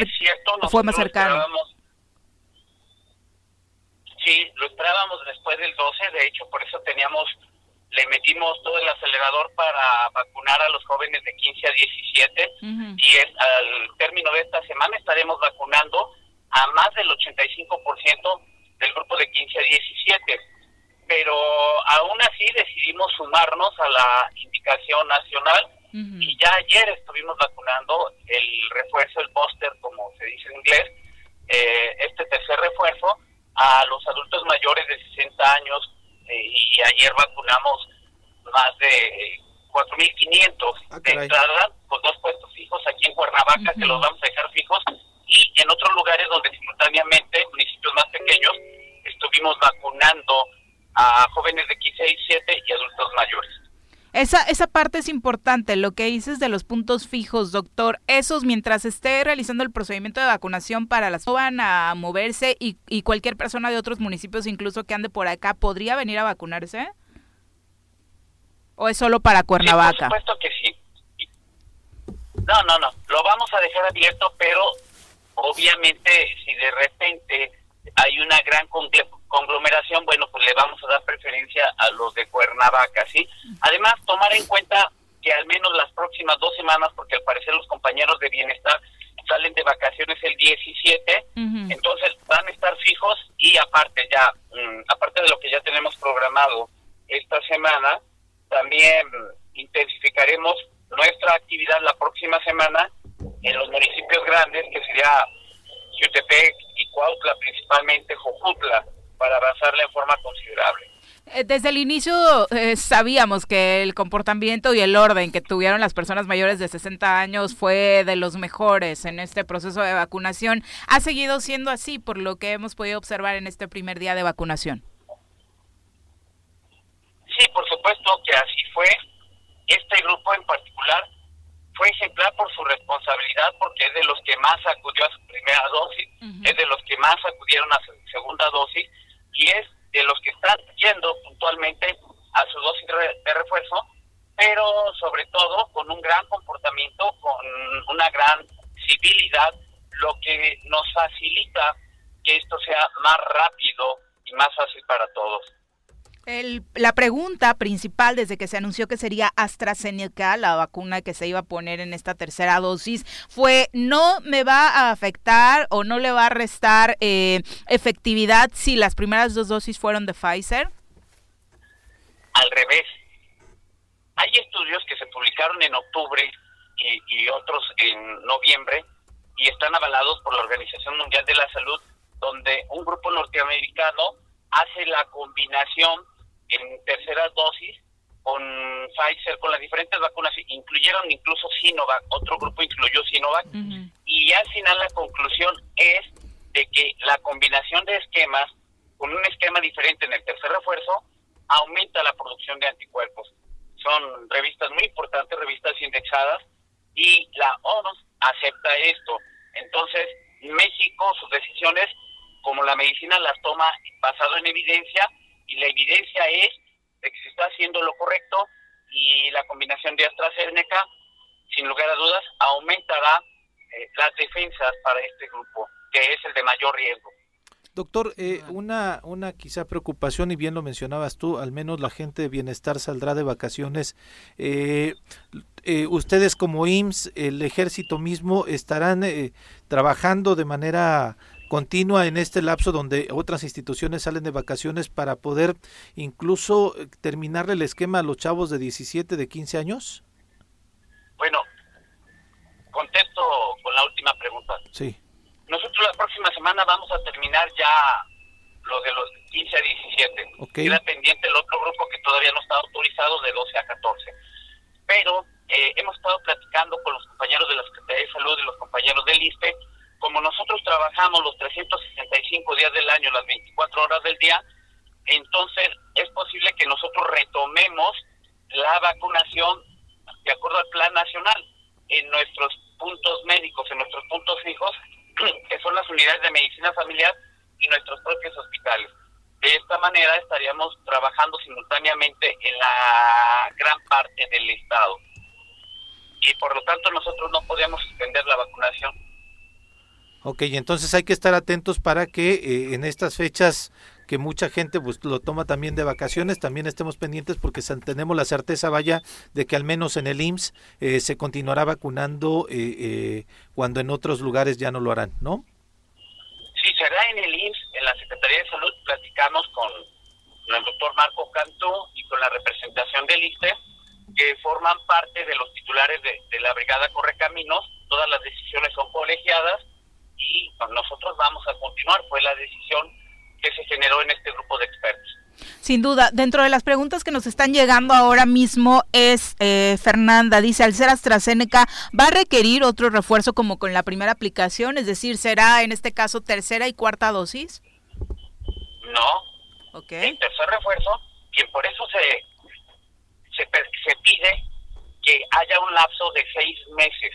fue más cercano. Sí, lo esperábamos después del 12, de hecho por eso teníamos, le metimos todo el acelerador para vacunar a los jóvenes de 15 a 17 y es, al término de esta semana estaremos vacunando a más del 85% del grupo de 15 a 17. Pero aún así decidimos sumarnos a la indicación nacional y ya ayer estuvimos vacunando el refuerzo, el booster, como se dice en inglés, eh, este tercer refuerzo a los adultos mayores de 60 años eh, ayer vacunamos más de 4.500 ah, de entrada con dos puestos fijos aquí en Cuernavaca, que los vamos a dejar fijos, y en otros lugares donde simultáneamente, municipios más pequeños, estuvimos vacunando a jóvenes de 15 y 7 y adultos mayores. Esa, esa parte es importante, lo que dices de los puntos fijos, doctor. Esos, mientras esté realizando el procedimiento de vacunación para las van a moverse y, y cualquier persona de otros municipios, incluso que ande por acá, ¿podría venir a vacunarse? ¿O es solo para Cuernavaca? por supuesto que sí. No, no, no. Lo vamos a dejar abierto, pero obviamente si de repente hay una gran conglomeración, bueno, pues le vamos a dar preferencia a los de Cuernavaca, ¿sí? Además, tomar en cuenta que al menos las próximas dos semanas, porque al parecer los compañeros de bienestar salen de vacaciones el 17, entonces van a estar fijos y aparte ya, mm, aparte de lo que ya tenemos programado esta semana, también intensificaremos nuestra actividad la próxima semana en los municipios grandes, que sería Jutepec y Cuautla, principalmente Jojutla, para avanzarla en forma considerable. Eh, desde el inicio eh, sabíamos que el comportamiento y el orden que tuvieron las personas mayores de 60 años fue de los mejores en este proceso de vacunación. ¿Ha seguido siendo así por lo que hemos podido observar en este primer día de vacunación? Sí, por supuesto que así fue. Este grupo en particular fue ejemplar por su responsabilidad porque es de los que más acudió a su primera dosis, es de los que más acudieron a su segunda dosis y es de los que están yendo puntualmente a su dosis de refuerzo, pero sobre todo con un gran comportamiento, con una gran civilidad, lo que nos facilita que esto sea más rápido y más fácil para todos la pregunta principal desde que se anunció que sería AstraZeneca, la vacuna que se iba a poner en esta tercera dosis, fue no me va a afectar o no le va a restar eh, efectividad si las primeras dos dosis fueron de Pfizer. Al revés. Hay estudios que se publicaron en octubre y otros en noviembre y están avalados por la Organización Mundial de la Salud, donde un grupo norteamericano hace la combinación en tercera dosis con Pfizer, con las diferentes vacunas, incluyeron incluso Sinovac, otro grupo incluyó Sinovac, y al final la conclusión es de que la combinación de esquemas, con un esquema diferente en el tercer refuerzo, aumenta la producción de anticuerpos. Son revistas muy importantes, revistas indexadas, y la OMS acepta esto. Entonces, México, sus decisiones, como la medicina las toma basado en evidencia, y la evidencia es de que se está haciendo lo correcto y la combinación de AstraZeneca, sin lugar a dudas, aumentará eh, las defensas para este grupo, que es el de mayor riesgo. Doctor, eh, una, una quizá preocupación, y bien lo mencionabas tú, al menos la gente de bienestar saldrá de vacaciones. Eh, ustedes como IMSS, el ejército mismo, estarán trabajando de manera continua en este lapso donde otras instituciones salen de vacaciones para poder incluso eh, terminarle el esquema a los chavos de 17, de 15 años? Bueno, contesto con la última pregunta. Sí. Nosotros la próxima semana vamos a terminar ya lo de los 15 a 17. Okay. Queda pendiente el otro grupo que todavía no está autorizado de 12 a 14. Pero eh, hemos estado platicando con los compañeros de la Secretaría de Salud y los compañeros del ISPE como nosotros trabajamos los 365 días del año, las 24 horas del día, entonces es posible que nosotros retomemos la vacunación de acuerdo al plan nacional en nuestros puntos médicos, en nuestros puntos fijos, que son las unidades de medicina familiar y nuestros propios hospitales. De esta manera estaríamos trabajando simultáneamente en la gran parte del estado. Y por lo tanto nosotros no podíamos suspender la vacunación Ok, entonces hay que estar atentos para que eh, en estas fechas que mucha gente pues, lo toma también de vacaciones, también estemos pendientes porque tenemos la certeza, vaya, de que al menos en el IMSS eh, se continuará vacunando eh, cuando en otros lugares ya no lo harán, ¿no? Sí, será en el IMSS, en la Secretaría de Salud, platicamos con el doctor Marco Cantú y con la representación del ISTE, que forman parte de los titulares de, de la Brigada Correcaminos, todas las decisiones son colegiadas y nosotros vamos a continuar. Fue la decisión que se generó en este grupo de expertos. Sin duda, dentro de las preguntas que nos están llegando ahora mismo es eh, Fernanda, dice, al ser AstraZeneca, ¿va a requerir otro refuerzo como con la primera aplicación? Es decir, ¿será en este caso tercera y cuarta dosis? No. Ok. El tercer refuerzo, y por eso se, se, se pide que haya un lapso de seis meses.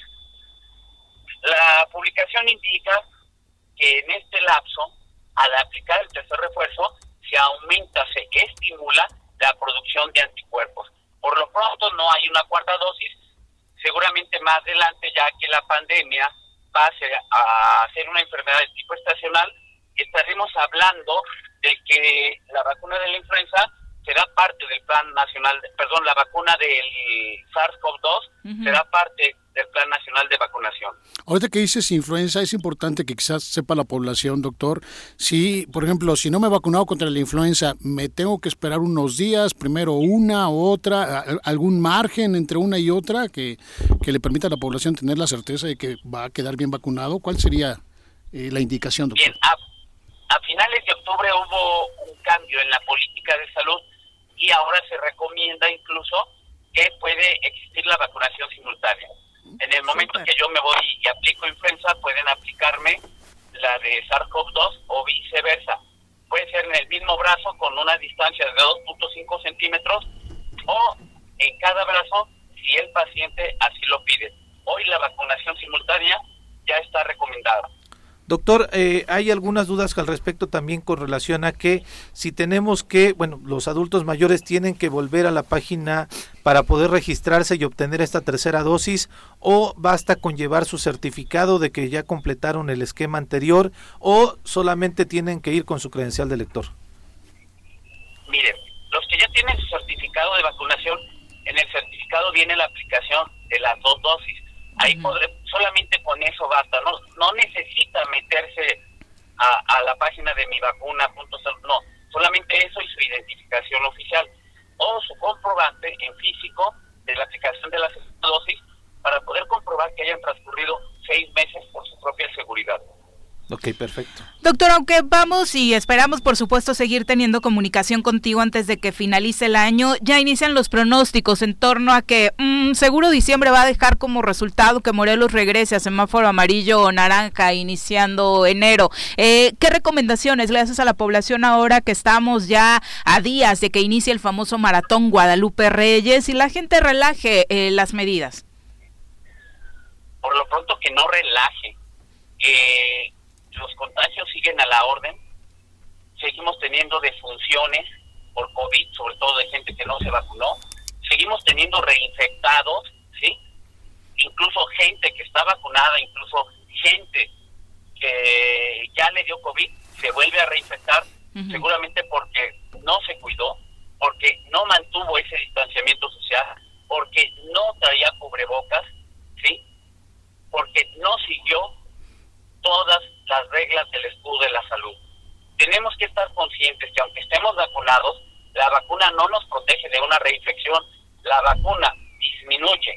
La publicación indica que en este lapso, al aplicar el tercer refuerzo, se aumenta, se estimula la producción de anticuerpos. Por lo pronto no hay una cuarta dosis. Seguramente más adelante, ya que la pandemia pase a ser una enfermedad de tipo estacional, estaremos hablando de que la vacuna de la influenza será parte del plan nacional, perdón, la vacuna del SARS-CoV-2 será parte del plan nacional de vacunación. Ahorita que dices influenza, es importante que quizás sepa la población, doctor, si, por ejemplo, si no me he vacunado contra la influenza, ¿me tengo que esperar unos días, primero una u otra, algún margen entre una y otra que, que le permita a la población tener la certeza de que va a quedar bien vacunado? ¿Cuál sería eh, la indicación, doctor? Bien, a, a finales de octubre hubo un cambio en la política de salud y ahora se recomienda incluso que puede existir la vacunación simultánea. En el momento que yo me voy y aplico influenza, pueden aplicarme la de SARS-CoV-2 o viceversa. Puede ser en el mismo brazo con una distancia de 2.5 centímetros o en cada brazo si el paciente así lo pide. Hoy la vacunación simultánea ya está recomendada. Doctor, eh, hay algunas dudas al respecto también con relación a que si tenemos que, bueno, los adultos mayores tienen que volver a la página para poder registrarse y obtener esta tercera dosis o basta con llevar su certificado de que ya completaron el esquema anterior o solamente tienen que ir con su credencial de lector. Miren, los que ya tienen su certificado de vacunación, en el certificado viene la aplicación de las dos dosis Ahí podré, solamente con eso basta, no, no necesita meterse a, a la página de mi vacuna, punto, no, solamente eso y su identificación oficial o su comprobante en físico de la aplicación de la dosis para poder comprobar que hayan transcurrido seis meses por su propia seguridad. Ok, perfecto. Doctor, aunque vamos y esperamos, por supuesto, seguir teniendo comunicación contigo antes de que finalice el año, ya inician los pronósticos en torno a que mmm, seguro diciembre va a dejar como resultado que Morelos regrese a semáforo amarillo o naranja iniciando enero. Eh, ¿Qué recomendaciones le haces a la población ahora que estamos ya a días de que inicie el famoso maratón Guadalupe Reyes y la gente relaje eh, las medidas? Por lo pronto que no relaje. Eh, los contagios siguen a la orden, seguimos teniendo defunciones por COVID, sobre todo de gente que no se vacunó, seguimos teniendo reinfectados, ¿sí? Incluso gente que está vacunada, incluso gente que ya le dio COVID, se vuelve a reinfectar, seguramente porque no se cuidó, porque no mantuvo ese distanciamiento social, porque no traía cubrebocas, ¿sí? Porque no siguió todas las reglas del escudo de la salud. Tenemos que estar conscientes que aunque estemos vacunados, la vacuna no nos protege de una reinfección. La vacuna disminuye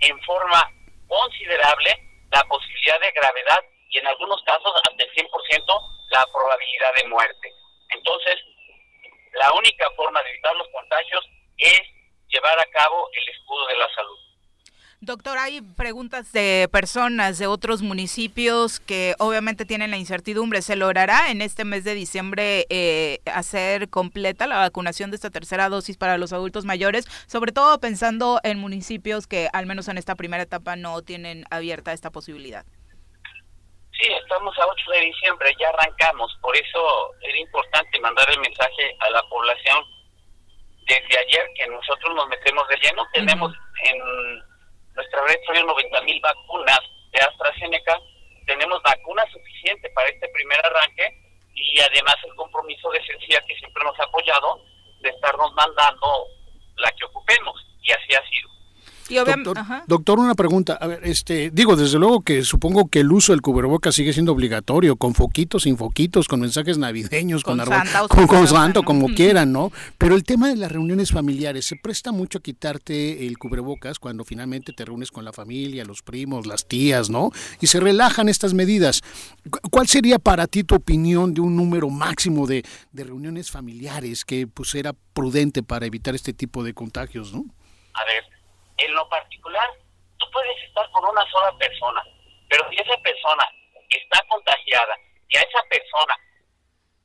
en forma considerable la posibilidad de gravedad y en algunos casos hasta el 100% la probabilidad de muerte. Entonces, la única forma de evitar los contagios es llevar a cabo el escudo de la salud. Doctor, hay preguntas de personas de otros municipios que obviamente tienen la incertidumbre. ¿Se logrará en este mes de diciembre eh, hacer completa la vacunación de esta tercera dosis para los adultos mayores? Sobre todo pensando en municipios que al menos en esta primera etapa no tienen abierta esta posibilidad. Sí, estamos a 8 de diciembre, ya arrancamos. Por eso era importante mandar el mensaje a la población desde ayer que nosotros nos metemos de lleno. Tenemos en nuestra red son 90 mil vacunas de AstraZeneca. Tenemos vacunas suficientes para este primer arranque y además el compromiso de Sencilla que siempre nos ha apoyado de estarnos mandando la que ocupemos y así ha sido. Doctor, una pregunta. A ver, este, digo, desde luego que supongo que el uso del cubrebocas sigue siendo obligatorio, con foquitos, sin foquitos, con mensajes navideños, con, con, con, santo, como quieran, ¿no? Pero el tema de las reuniones familiares, se presta mucho a quitarte el cubrebocas cuando finalmente te reúnes con la familia, los primos, las tías, ¿no? Y se relajan estas medidas. ¿Cuál sería para ti tu opinión de un número máximo de, de reuniones familiares que pues era prudente para evitar este tipo de contagios, ¿no? A ver, en lo particular, tú puedes estar con una sola persona, pero si esa persona está contagiada y a esa persona,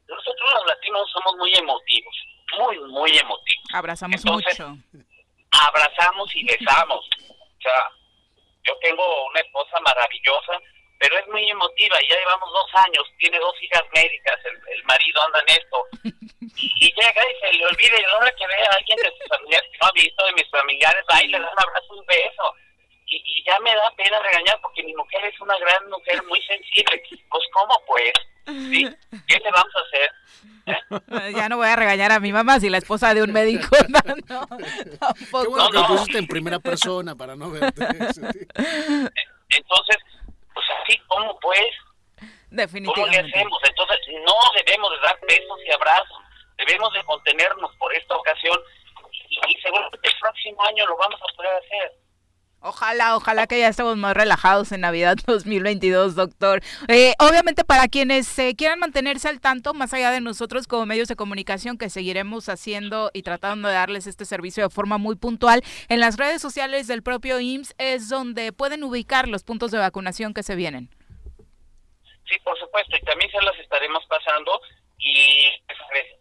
nosotros los latinos somos muy emotivos, muy, muy emotivos. Abrazamos mucho. Abrazamos y besamos. O sea, yo tengo una esposa maravillosa, pero es muy emotiva y ya llevamos dos años, tiene dos hijas médicas, el, marido anda en esto, y, llega y se le olvida y a la hora que ve a alguien de sus familiares que no ha visto, de mis familiares, va y le da un abrazo, un beso, y, ya me da pena regañar porque mi mujer es una gran mujer muy sensible, pues ¿cómo pues? ¿Sí? ¿Qué le vamos a hacer? ¿Eh? Ya no voy a regañar a mi mamá si la esposa de un médico. No, Qué bueno que lo pusiste en primera persona para no verte. Entonces, así como pues. Definitivamente. ¿Cómo le hacemos? Entonces no debemos de dar besos y abrazos, debemos de contenernos por esta ocasión y, seguramente el próximo año lo vamos a poder hacer. Ojalá, ojalá que ya estemos más relajados en Navidad 2022, doctor. Eh, obviamente para quienes quieran mantenerse al tanto, más allá de nosotros como medios de comunicación, que seguiremos haciendo y tratando de darles este servicio de forma muy puntual, en las redes sociales del propio IMSS es donde pueden ubicar los puntos de vacunación que se vienen. Sí, por supuesto, y también se las estaremos pasando y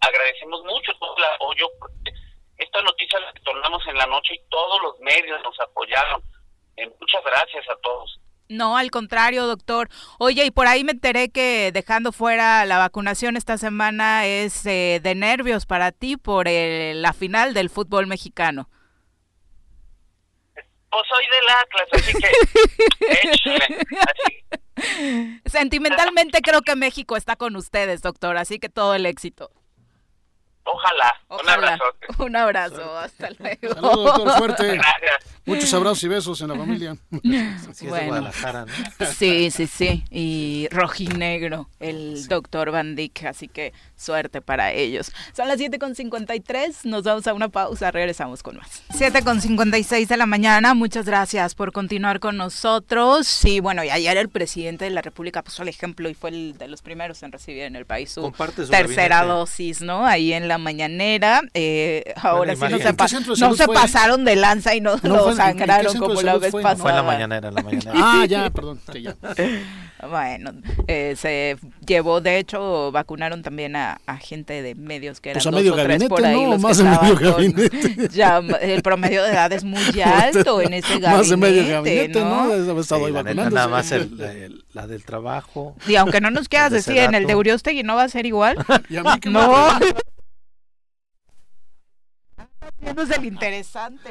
agradecemos mucho todo el apoyo. Esta noticia la tornamos en la noche y todos los medios nos apoyaron muchas gracias a todos. No, al contrario, doctor. Oye, y por ahí me enteré que dejando fuera la vacunación esta semana es eh, de nervios para ti por la final del fútbol mexicano. Pues soy del Atlas, así que Sentimentalmente creo que México está con ustedes, doctor, así que todo el éxito. Ojalá. Un abrazo. Un abrazo. Hasta luego. Saludos, doctor. Fuerte. Muchos abrazos y besos en la familia. Sí, sí, sí. Y rojinegro, el doctor Van Dyck. Así que suerte para ellos. Son las 7.53. Nos vamos a una pausa. Regresamos con más. 7.56 de la mañana. Muchas gracias por continuar con nosotros. Sí, bueno, y ayer el presidente de la República puso el ejemplo y fue el de los primeros en recibir en el país su, tercera dosis, ¿no? Ahí en la mañanera. Eh, ahora sí no se, no se pasaron de lanza y no, lo sangraron como la vez pasada. Fue en la mañanera, en la mañanera. ah, ya, perdón. ya. Bueno, eh, se llevó, de hecho, vacunaron también a, gente de medios que eran pues a medio gabinete, por ahí. No, más de medio gabinete. Ya, el promedio de edad es muy alto en ese gabinete. Más de medio gabinete, ¿no? ¿no? Estado ahí vacunando. Nada más el, la del trabajo. Y aunque no nos quieras decir, en el de Uriostegui no va a ser igual. ¿Y a mí qué no. Haciéndose el interesante.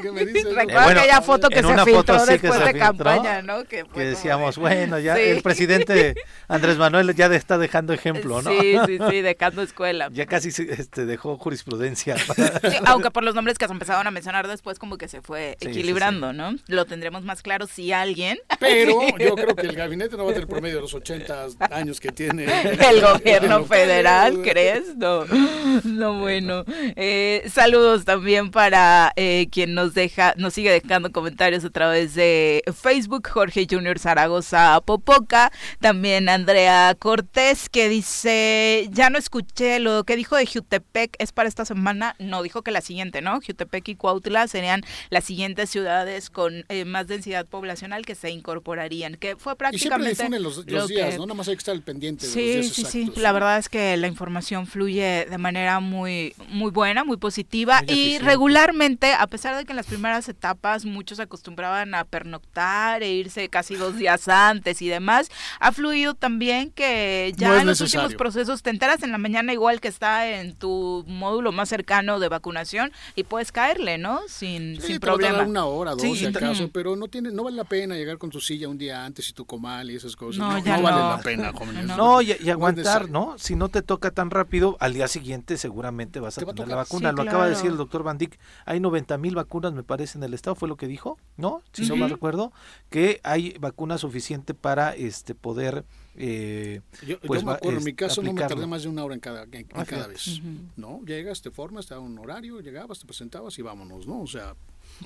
¿Qué me dices? Recuerda eh, aquella foto que se filtró después de campaña, ¿no? Que, decíamos, bueno, ya el presidente Andrés Manuel ya está dejando ejemplo, ¿no? Sí, sí, sí, dejando escuela. Ya casi este, dejó jurisprudencia. aunque por los nombres que se empezaron a mencionar después como que se fue equilibrando, ¿no? Lo tendremos más claro si alguien... Pero yo creo que el gabinete no va a tener promedio de los 80 años que tiene el gobierno federal, ¿crees? No, no bueno. Eh, Saludos también para eh, quien nos deja, nos sigue dejando comentarios a través de Facebook, Jorge Junior Zaragoza Popoca, también Andrea Cortés que dice, ya no escuché lo que dijo de Jutepec, es para esta semana, no, dijo que la siguiente, ¿no? Jutepec y Cuautla serían las siguientes ciudades con eh, más densidad poblacional que se incorporarían, que fue prácticamente... Y siempre los, los días, ¿no? Nada más hay que estar al pendiente sí, los días Sí, sí, la verdad es que la información fluye de manera muy, muy buena, muy positiva y regularmente, a pesar de que en las primeras etapas muchos acostumbraban a pernoctar e irse casi dos días antes y demás, ha fluido también que ya en los últimos procesos te enteras en la mañana igual que está en tu módulo más cercano de vacunación y puedes caerle, ¿no? Sin, sin problema. una hora, dos si acaso, pero no tiene, no vale la pena llegar con tu silla un día antes y tu comal y esas cosas. No, no, vale la pena, jóvenes. No, y, aguantar, ¿no? Si no te toca tan rápido, al día siguiente seguramente vas a tener la vacuna. Lo acaba acaba de decir el doctor Van Dijk, hay 90 mil vacunas, me parece, en el estado, fue lo que dijo, ¿no? Si no mal recuerdo, que hay vacuna suficiente para este poder eh, yo, pues, yo me acuerdo, en mi caso no me tardé más de una hora en cada, en, en Ah, cada vez, ¿no? Llegas, te formas, te da un horario, llegabas, te presentabas y vámonos, ¿no? O sea,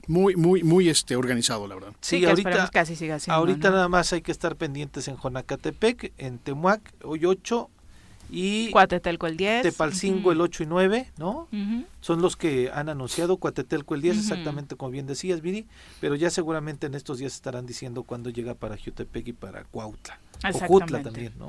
muy, muy, muy este, organizado, la verdad. Sí, Sí, que ahorita, así siga siendo, ahorita ¿no? nada más hay que estar pendientes en Jonacatepec, en Temuac, hoy 8 y Cuatetelco el 10. Tepalcingo el ujú, 8 y 9, ¿no? Son los que han anunciado Cuatetelco el 10, Ujú. exactamente como bien decías, Viri, pero ya seguramente en estos días estarán diciendo cuándo llega para Jutepec y para Cuautla. O Jutla Exactamente. también, ¿no?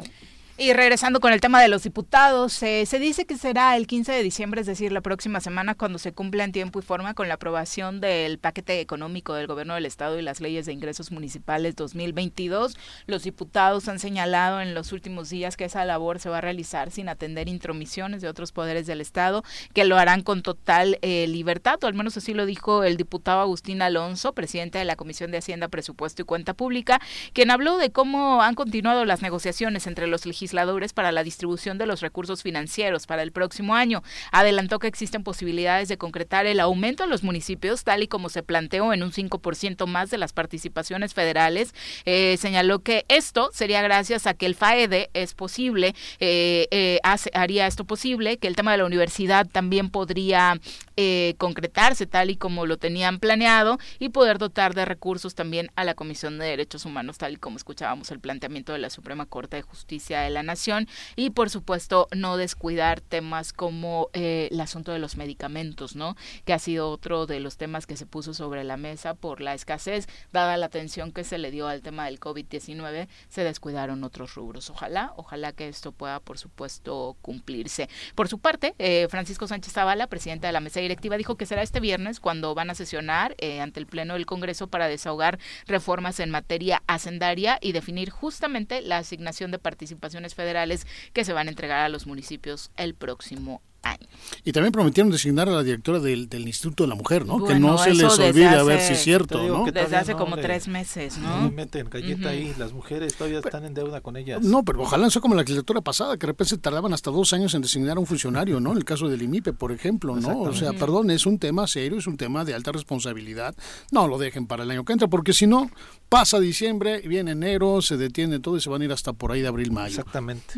Y regresando con el tema de los diputados, eh, se dice que será el 15 de diciembre, es decir, la próxima semana, cuando se cumpla en tiempo y forma con la aprobación del paquete económico del gobierno del Estado y las leyes de ingresos municipales 2022. Los diputados han señalado en los últimos días que esa labor se va a realizar sin atender intromisiones de otros poderes del Estado, que lo harán con total eh, libertad, o al menos así lo dijo el diputado Agustín Alonso, presidente de la Comisión de Hacienda, Presupuesto y Cuenta Pública, quien habló de cómo han continuado las negociaciones entre los legisladores para la distribución de los recursos financieros para el próximo año. Adelantó que existen posibilidades de concretar el aumento a los municipios, tal y como se planteó en un 5% más de las participaciones federales. Eh, señaló que esto sería gracias a que el FAEDE es posible, eh, eh, haría esto posible, que el tema de la universidad también podría eh, concretarse tal y como lo tenían planeado y poder dotar de recursos también a la Comisión de Derechos Humanos, tal y como escuchábamos el planteamiento de la Suprema Corte de Justicia de la Nación y por supuesto no descuidar temas como eh, el asunto de los medicamentos, ¿no? Que ha sido otro de los temas que se puso sobre la mesa por la escasez, dada la atención que se le dio al tema del COVID-19, se descuidaron otros rubros. Ojalá, ojalá que esto pueda por supuesto cumplirse. Por su parte, eh, Francisco Sánchez Zavala, presidente de la mesa directiva, dijo que será este viernes cuando van a sesionar eh, ante el Pleno del Congreso para desahogar reformas en materia hacendaria y definir justamente la asignación de participaciones federales que se van a entregar a los municipios el próximo año. Y también prometieron designar a la directora del, del Instituto de la Mujer, ¿no? que no se les olvide a ver si es cierto, ¿no? que Desde hace no como le- tres meses, No ¿no? meten galleta Ujú. ahí, las mujeres todavía están en deuda con ellas. No, pero ojalá no sea como la legislatura pasada, que de repente tardaban hasta dos años en designar a un funcionario, ¿no? En el caso del IMIPE, por ejemplo, ¿no? O sea, perdón, es un tema serio, es un tema de alta responsabilidad. No lo dejen para el año que entra, porque si no, pasa diciembre, viene enero, se detiene todo y se van a ir hasta por ahí de abril, mayo. Exactamente.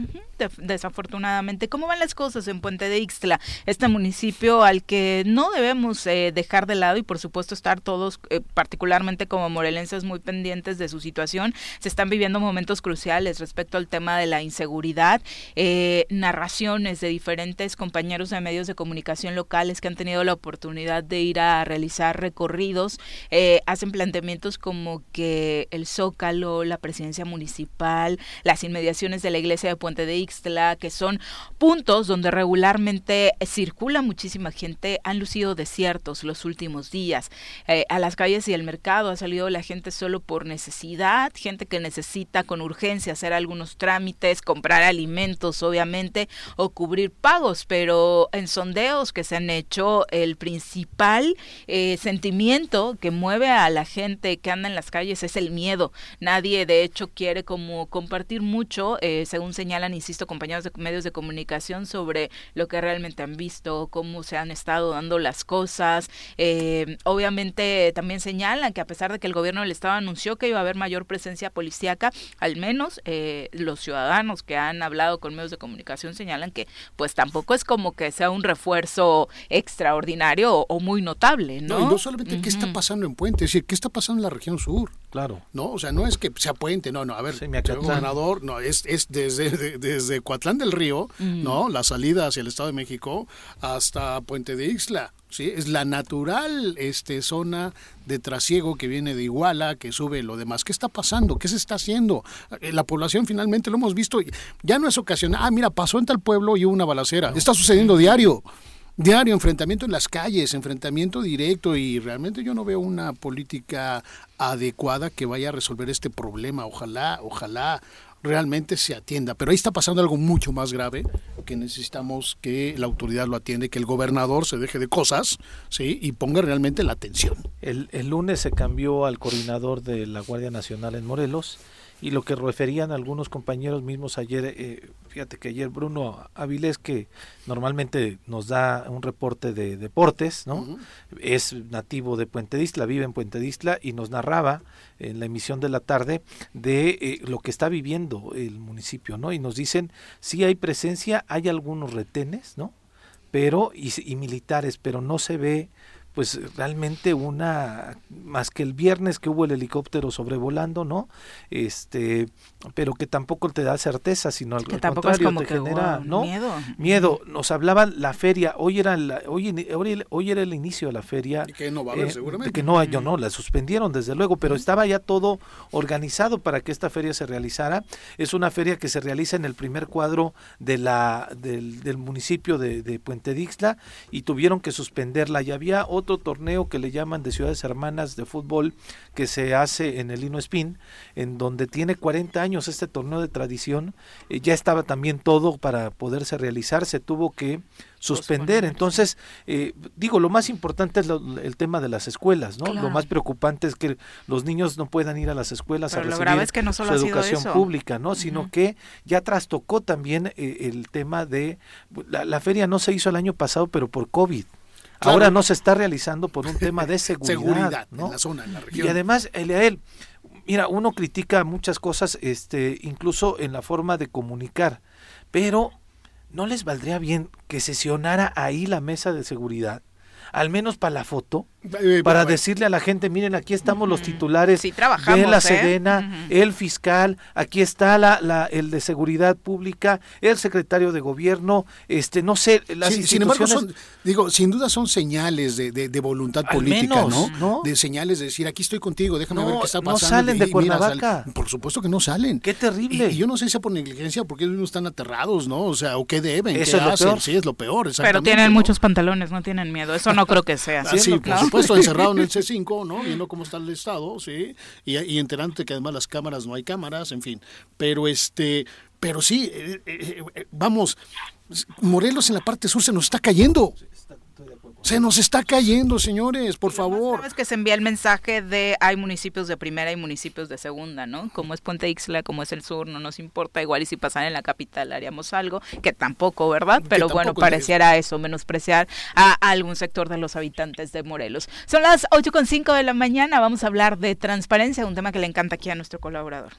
Desafortunadamente. ¿Cómo van las cosas en Puente de Ixtla? Este municipio al que no debemos eh, dejar de lado y por supuesto estar todos, eh, particularmente como morelenses, muy pendientes de su situación. Se están viviendo momentos cruciales respecto al tema de la inseguridad. Eh, narraciones de diferentes compañeros de medios de comunicación locales que han tenido la oportunidad de ir a realizar recorridos. hacen planteamientos como que el Zócalo, la presidencia municipal, las inmediaciones de la iglesia de Puente de Ixtla, que son puntos donde regularmente circula muchísima gente, han lucido desiertos los últimos días. Eh, a las calles y el mercado ha salido la gente solo por necesidad, gente que necesita con urgencia hacer algunos trámites, comprar alimentos, obviamente, o cubrir pagos, pero en sondeos que se han hecho, el principal eh, sentimiento que mueve a la gente que anda en las calles es el miedo. Nadie, de hecho, quiere como compartir mucho, eh, según señalan, insisto, compañeros de medios de comunicación, sobre lo que realmente han visto, cómo se han estado dando las cosas. Eh, obviamente también señalan que a pesar de que el gobierno del estado anunció que iba a haber mayor presencia policíaca, al menos eh, los ciudadanos que han hablado con medios de comunicación señalan que pues tampoco es como que sea un refuerzo extraordinario o, o muy notable, ¿no? No, y no solamente qué está pasando en Puente, es decir, qué está pasando en la región sur. Claro. No, o sea, no es que sea puente, no, no, a ver, Sí, señor gobernador, no, es, es desde, de- desde Coatlán del Río, ¿no? La salida hacia el Estado de México hasta Puente de Ixtla, ¿sí? Es la natural este, zona de trasiego que viene de Iguala, que sube lo demás. ¿Qué está pasando? ¿Qué se está haciendo? Eh, La población finalmente lo hemos visto, ya no es ocasional, ah, mira, pasó en tal pueblo y hubo una balacera, está sucediendo diario. Diario, enfrentamiento en las calles, enfrentamiento directo y realmente yo no veo una política adecuada que vaya a resolver este problema. Ojalá, ojalá realmente se atienda. Pero ahí está pasando algo mucho más grave que necesitamos que la autoridad lo atiende, que el gobernador se deje de cosas ¿sí? y ponga realmente la atención. El, el lunes se cambió al coordinador de la Guardia Nacional en Morelos y lo que referían algunos compañeros mismos ayer, eh, fíjate que ayer Bruno Avilés, que normalmente nos da un reporte de deportes, ¿no? Es nativo de Puente Distla, vive en Puente Distla y nos narraba en la emisión de la tarde de eh, lo que está viviendo el municipio, ¿no? Y nos dicen, sí hay presencia, hay algunos retenes, ¿no? Pero, y, y militares, pero no se ve pues realmente una más que el viernes que hubo el helicóptero sobrevolando, ¿no? Este, pero que tampoco te da certeza, sino al, contrario te genera, ¿no? Miedo. Miedo. Nos hablaban la feria, hoy era la, hoy, hoy, era el inicio de la feria. Y que no va a haber eh, seguramente. Que no, yo no, la suspendieron desde luego, pero estaba ya todo organizado para que esta feria se realizara. Es una feria que se realiza en el primer cuadro de la del, del municipio de, de Puente Dixla y tuvieron que suspenderla. Y había otro torneo que le llaman de ciudades hermanas de fútbol que se hace en el Lino Spin, en donde tiene 40 años este torneo de tradición, eh, ya estaba también todo para poderse realizar, se tuvo que suspender. Entonces, eh, digo, lo más importante es el tema de las escuelas, ¿no? Lo más preocupante es que los niños no puedan ir a las escuelas a recibir es que no su educación pública, ¿no? Sino que ya trastocó también eh, el tema de la, la, feria no se hizo el año pasado, pero por COVID. Ahora no se está realizando por un tema de seguridad, ¿no? en la zona, en la región. Y además, él, mira, uno critica muchas cosas, este, incluso en la forma de comunicar, pero ¿no les valdría bien que sesionara ahí la mesa de seguridad? Al menos para la foto, para bueno, decirle a la gente, miren, aquí estamos los titulares Sí, trabajamos, de la ¿eh? Sedena, el fiscal, aquí está la, la, el de seguridad pública, el secretario de gobierno, este, no sé, las Sí, sin embargo, son, digo, sin duda son señales de, de- de voluntad Al política, menos, ¿no? ¿no? De señales de decir, aquí estoy contigo, déjame No, ver qué está no pasando. salen de mira, Cuernavaca. sal- por supuesto que no salen. Qué terrible. Y, y yo no sé si es por negligencia, porque ellos mismos están aterrados, ¿no? O sea, o qué deben, Eso qué es lo peor. Sí, es lo peor, Pero tienen ¿no? muchos pantalones, no tienen miedo. Eso no creo que sea. Sí, ¿no? Por supuesto, encerrado en el C5, ¿no? Viendo cómo está el estado, sí. Y, y enterándote que además las cámaras no hay cámaras, en fin. Pero este, pero sí, eh, eh, eh, vamos, Morelos en la parte sur se nos está cayendo. Se nos está cayendo, señores, por favor. Sabes que se envía el mensaje de hay municipios de primera y municipios de segunda, ¿no? Como es Puente Ixla, como es el sur, no nos importa. Igual y si pasan en la capital haríamos algo, que tampoco, ¿verdad? Pero bueno, pareciera eso, menospreciar a algún sector de los habitantes de Morelos. Son las 8.5 de la mañana, vamos a hablar de transparencia, un tema que le encanta aquí a nuestro colaborador.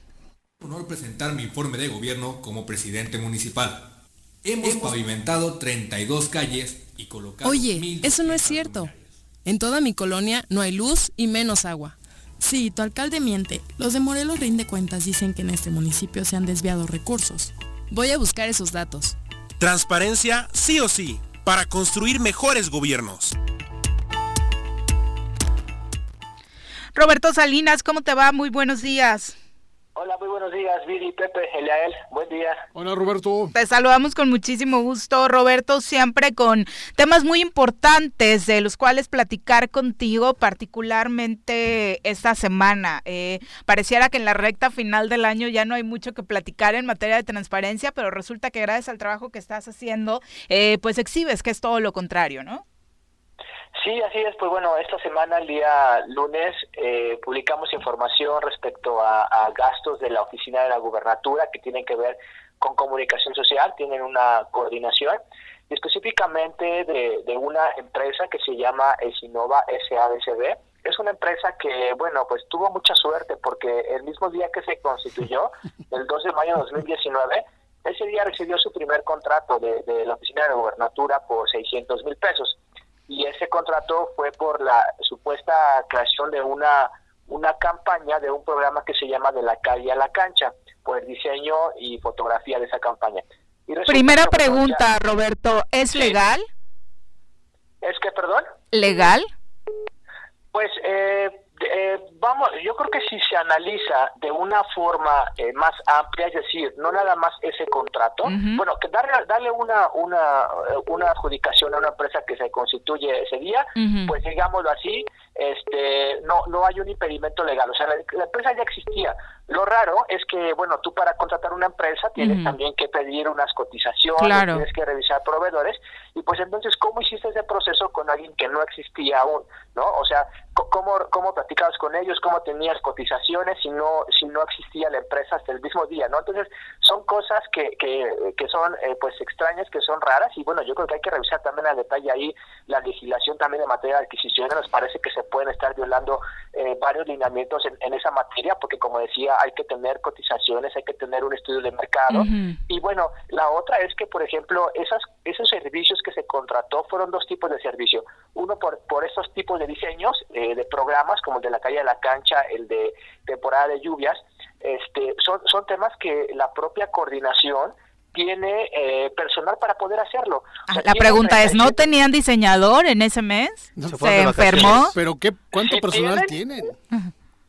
honor presentar mi informe de gobierno como presidente municipal. Hemos pavimentado 32 calles y Oye, 1.200 eso no es cierto. En toda mi colonia no hay luz y menos agua. Sí, tu alcalde miente. Los de Morelos Rinde Cuentas dicen que en este municipio se han desviado recursos. Voy a buscar esos datos. Transparencia sí o sí, para construir mejores gobiernos. Roberto Salinas, ¿cómo te va? Muy buenos días. Hola, muy buenos días, Viri, Pepe, Eliael, buen día. Hola, Roberto. Te saludamos con muchísimo gusto, Roberto, siempre con temas muy importantes de los cuales platicar contigo, particularmente esta semana. Eh, pareciera que en la recta final del año ya no hay mucho que platicar en materia de transparencia, pero resulta que gracias al trabajo que estás haciendo, eh, pues exhibes que es todo lo contrario, ¿no? Sí, así es. Pues bueno, esta semana, el día lunes, eh, publicamos información respecto a, a gastos de la oficina de la gubernatura que tienen que ver con comunicación social, tienen una coordinación, y específicamente de, de una empresa que se llama Esinova SADCB. Es una empresa que, bueno, pues tuvo mucha suerte porque el mismo día que se constituyó, el 2 de mayo de 2019, ese día recibió su primer contrato de, de la oficina de la gubernatura por 600 mil pesos y ese contrato fue por la supuesta creación de una una campaña de un programa que se llama de la calle a la cancha por el diseño y fotografía de esa campaña. Y Primera bueno, pregunta, ya- Roberto, ¿es Sí. legal? es que perdón ¿Legal? Pues eh, eh, vamos, yo creo que si se analiza de una forma eh, más amplia, es decir, no nada más ese contrato, bueno, que darle, darle una, una, eh, una adjudicación a una empresa que se constituye ese día, pues digámoslo así, este, no, no hay un impedimento legal, o sea, la, la empresa ya existía, Lo raro es que, bueno, tú para contratar una empresa tienes también que pedir unas cotizaciones, tienes que revisar proveedores, y pues entonces, ¿cómo hiciste ese proceso con alguien que no existía aún? ¿No? O sea, ¿cómo, cómo platicabas con ellos? ¿Cómo tenías cotizaciones si no, si no existía la empresa hasta el mismo día? ¿no? Entonces, son cosas que, que, que son eh, pues extrañas, que son raras, y bueno, yo creo que hay que revisar también a detalle ahí la legislación también en materia de adquisiciones, nos parece que se pueden estar violando eh, varios lineamientos en, en esa materia, porque como decía, hay que tener cotizaciones, hay que tener un estudio de mercado. Y bueno, la otra es que, por ejemplo, esas, esos servicios que se contrató fueron dos tipos de servicio. Uno por, por estos tipos de diseños eh, de programas, como el de la calle de la cancha, el de temporada de lluvias, este, son, son temas que la propia coordinación tiene eh, personal para poder hacerlo. la pregunta es, ¿no tenían diseñador en ese mes? ¿Se, enfermó? ¿Pero qué, cuánto personal tienen?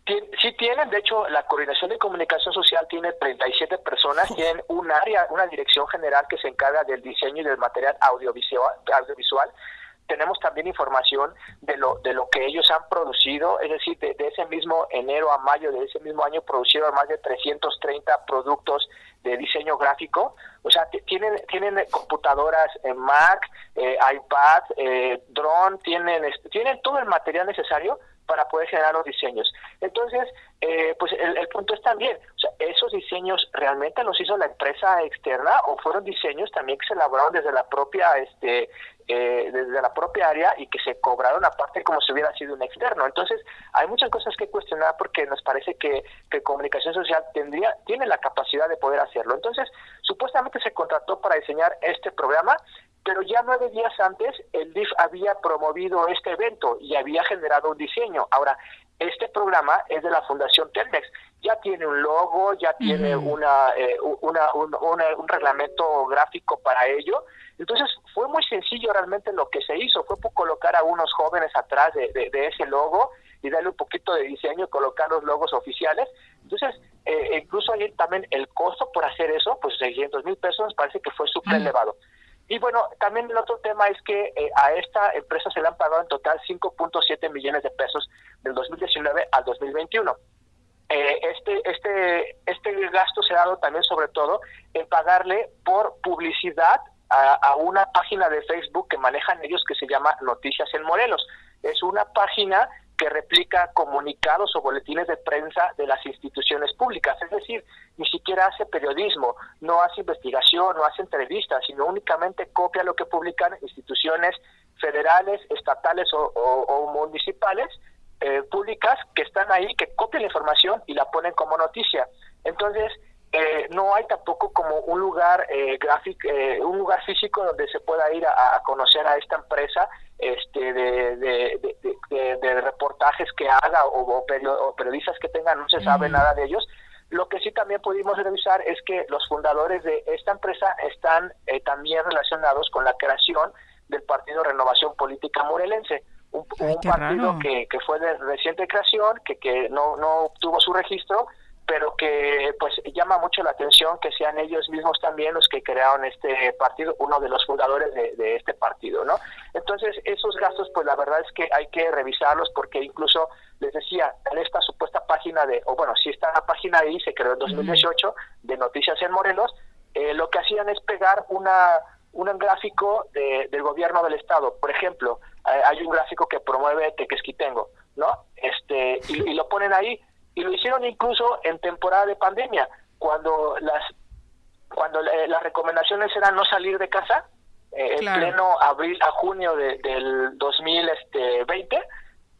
Sí tienen, de hecho, la Coordinación de Comunicación Social tiene 37 personas, tienen un área, una dirección general que se encarga del diseño y del material audiovisual. audiovisual. Tenemos también información de lo, de lo que ellos han producido, es decir, de, ese mismo enero a mayo de ese mismo año produjeron más de 330 productos de diseño gráfico. O sea, tienen, tienen computadoras en Mac, eh, iPad, eh, drone, tienen, tienen todo el material necesario para poder generar los diseños. Entonces, eh, pues el, punto es también, o sea, esos diseños realmente los hizo la empresa externa o fueron diseños también que se elaboraron desde la propia, este, eh, desde la propia área y que se cobraron aparte como si hubiera sido un externo. Entonces, hay muchas cosas que cuestionar porque nos parece que, que comunicación social tendría, tiene la capacidad de poder hacerlo. Entonces, supuestamente se contrató para diseñar este programa pero ya nueve días antes el DIF había promovido este evento y había generado un diseño. Ahora, este programa es de la Fundación Telmex, ya tiene un logo, ya tiene una, eh, una, un, reglamento gráfico para ello. Entonces fue muy sencillo realmente lo que se hizo, fue colocar a unos jóvenes atrás de, de, ese logo y darle un poquito de diseño y colocar los logos oficiales. Entonces, eh, incluso ahí también el costo por hacer eso, pues 600 mil pesos, parece que fue súper elevado. Y bueno, también el otro tema es que eh, a esta empresa se le han pagado en total 5.7 millones de pesos del 2019 al 2021. Eh, este, este, este gasto se ha dado también sobre todo en pagarle por publicidad a, a, una página de Facebook que manejan ellos que se llama Noticias en Morelos. Es una página que replica comunicados o boletines de prensa de las instituciones públicas, es decir, ni siquiera hace periodismo, no hace investigación, no hace entrevistas, sino únicamente copia lo que publican instituciones federales, estatales o, municipales eh, públicas que están ahí, que copian la información y la ponen como noticia. Entonces, eh, no hay tampoco como un lugar eh, gráfico, eh, un lugar físico donde se pueda ir a, conocer a esta empresa este de, de, reportajes que haga o, periodistas que tengan, no se sabe nada de ellos. Lo que sí también pudimos revisar es que los fundadores de esta empresa están también relacionados con la creación del Partido Renovación Política Morelense, un, partido que, que, fue de reciente creación, que, que no, no obtuvo su registro, pero que pues llama mucho la atención que sean ellos mismos también los que crearon este partido, uno de los fundadores de, este partido, ¿no? Entonces, esos gastos, pues la verdad es que hay que revisarlos porque incluso, les decía, en esta supuesta página de, o bueno, si está la página ahí, se creó en 2018, de Noticias en Morelos, eh, lo que hacían es pegar una un gráfico del gobierno del estado. Por ejemplo, eh, hay un gráfico que promueve Tequesquitengo, ¿no? Este, y lo ponen ahí, y lo hicieron incluso en temporada de pandemia, cuando las cuando eh, las recomendaciones eran no salir de casa, eh, en pleno abril a junio de, del 2020, este,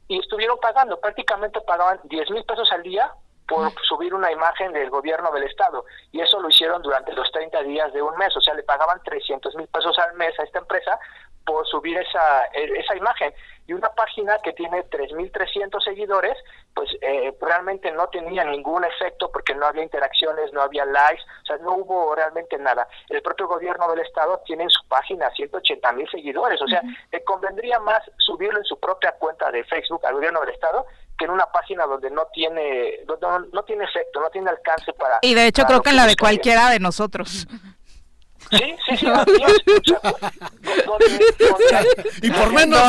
y estuvieron pagando, prácticamente pagaban 10 mil pesos al día por subir una imagen del gobierno del estado y eso lo hicieron durante los 30 días de un mes, o sea, le pagaban 300 mil pesos al mes a esta empresa por subir esa, e, esa imagen. Y una página que tiene 3.300 seguidores, pues eh, realmente no tenía ningún efecto porque no había interacciones, no había likes, o sea, no hubo realmente nada. El propio gobierno del estado tiene en su página 180 mil seguidores, o sea, le convendría más subirlo en su propia cuenta de Facebook al gobierno del estado que en una página donde no tiene no, tiene efecto, no tiene alcance para... Y de hecho creo que en la de cualquiera de nosotros. Sí, sí, sí. y por menos.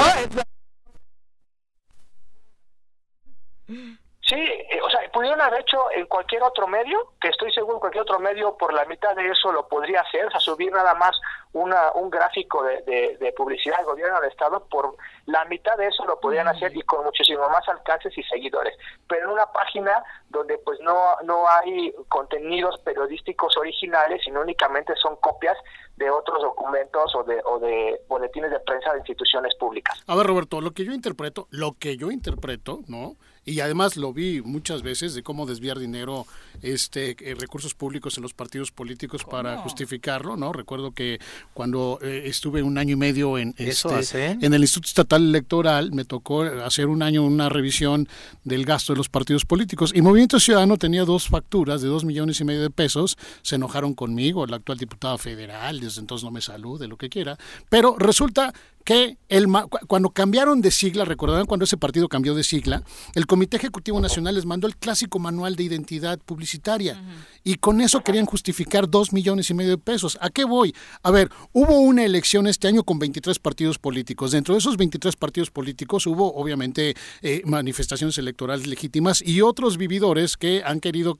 Sí, eh, o sea, pudieron haber hecho en cualquier otro medio, que estoy seguro cualquier otro medio por la mitad de eso lo podría hacer, o sea, subir nada más una, un gráfico de, de, publicidad del gobierno del Estado, por la mitad de eso lo podrían hacer y con muchísimo más alcances y seguidores. Pero en una página donde pues no, no hay contenidos periodísticos originales, sino únicamente son copias de otros documentos o de, o de boletines de prensa de instituciones públicas. A ver, Roberto, lo que yo interpreto, lo que yo interpreto, ¿no? Y además lo vi muchas veces de cómo desviar dinero, este, eh, recursos públicos en los partidos políticos para justificarlo, ¿no? Recuerdo que cuando eh, estuve un año y medio en, este, en el Instituto Estatal Electoral, me tocó hacer un año una revisión del gasto de los partidos políticos y Movimiento Ciudadano tenía dos facturas de dos millones y medio de pesos, se enojaron conmigo, el actual diputado federal, desde entonces no me salude, lo que quiera, pero resulta que el, cuando cambiaron de sigla, recordarán cuando ese partido cambió de sigla, el Comité Ejecutivo Nacional les mandó el clásico manual de identidad publicitaria y con eso querían justificar dos millones y medio de pesos. ¿A qué voy? A ver, hubo una elección este año con 23 partidos políticos. Dentro de esos 23 partidos políticos hubo obviamente eh, manifestaciones electorales legítimas y otros vividores que han querido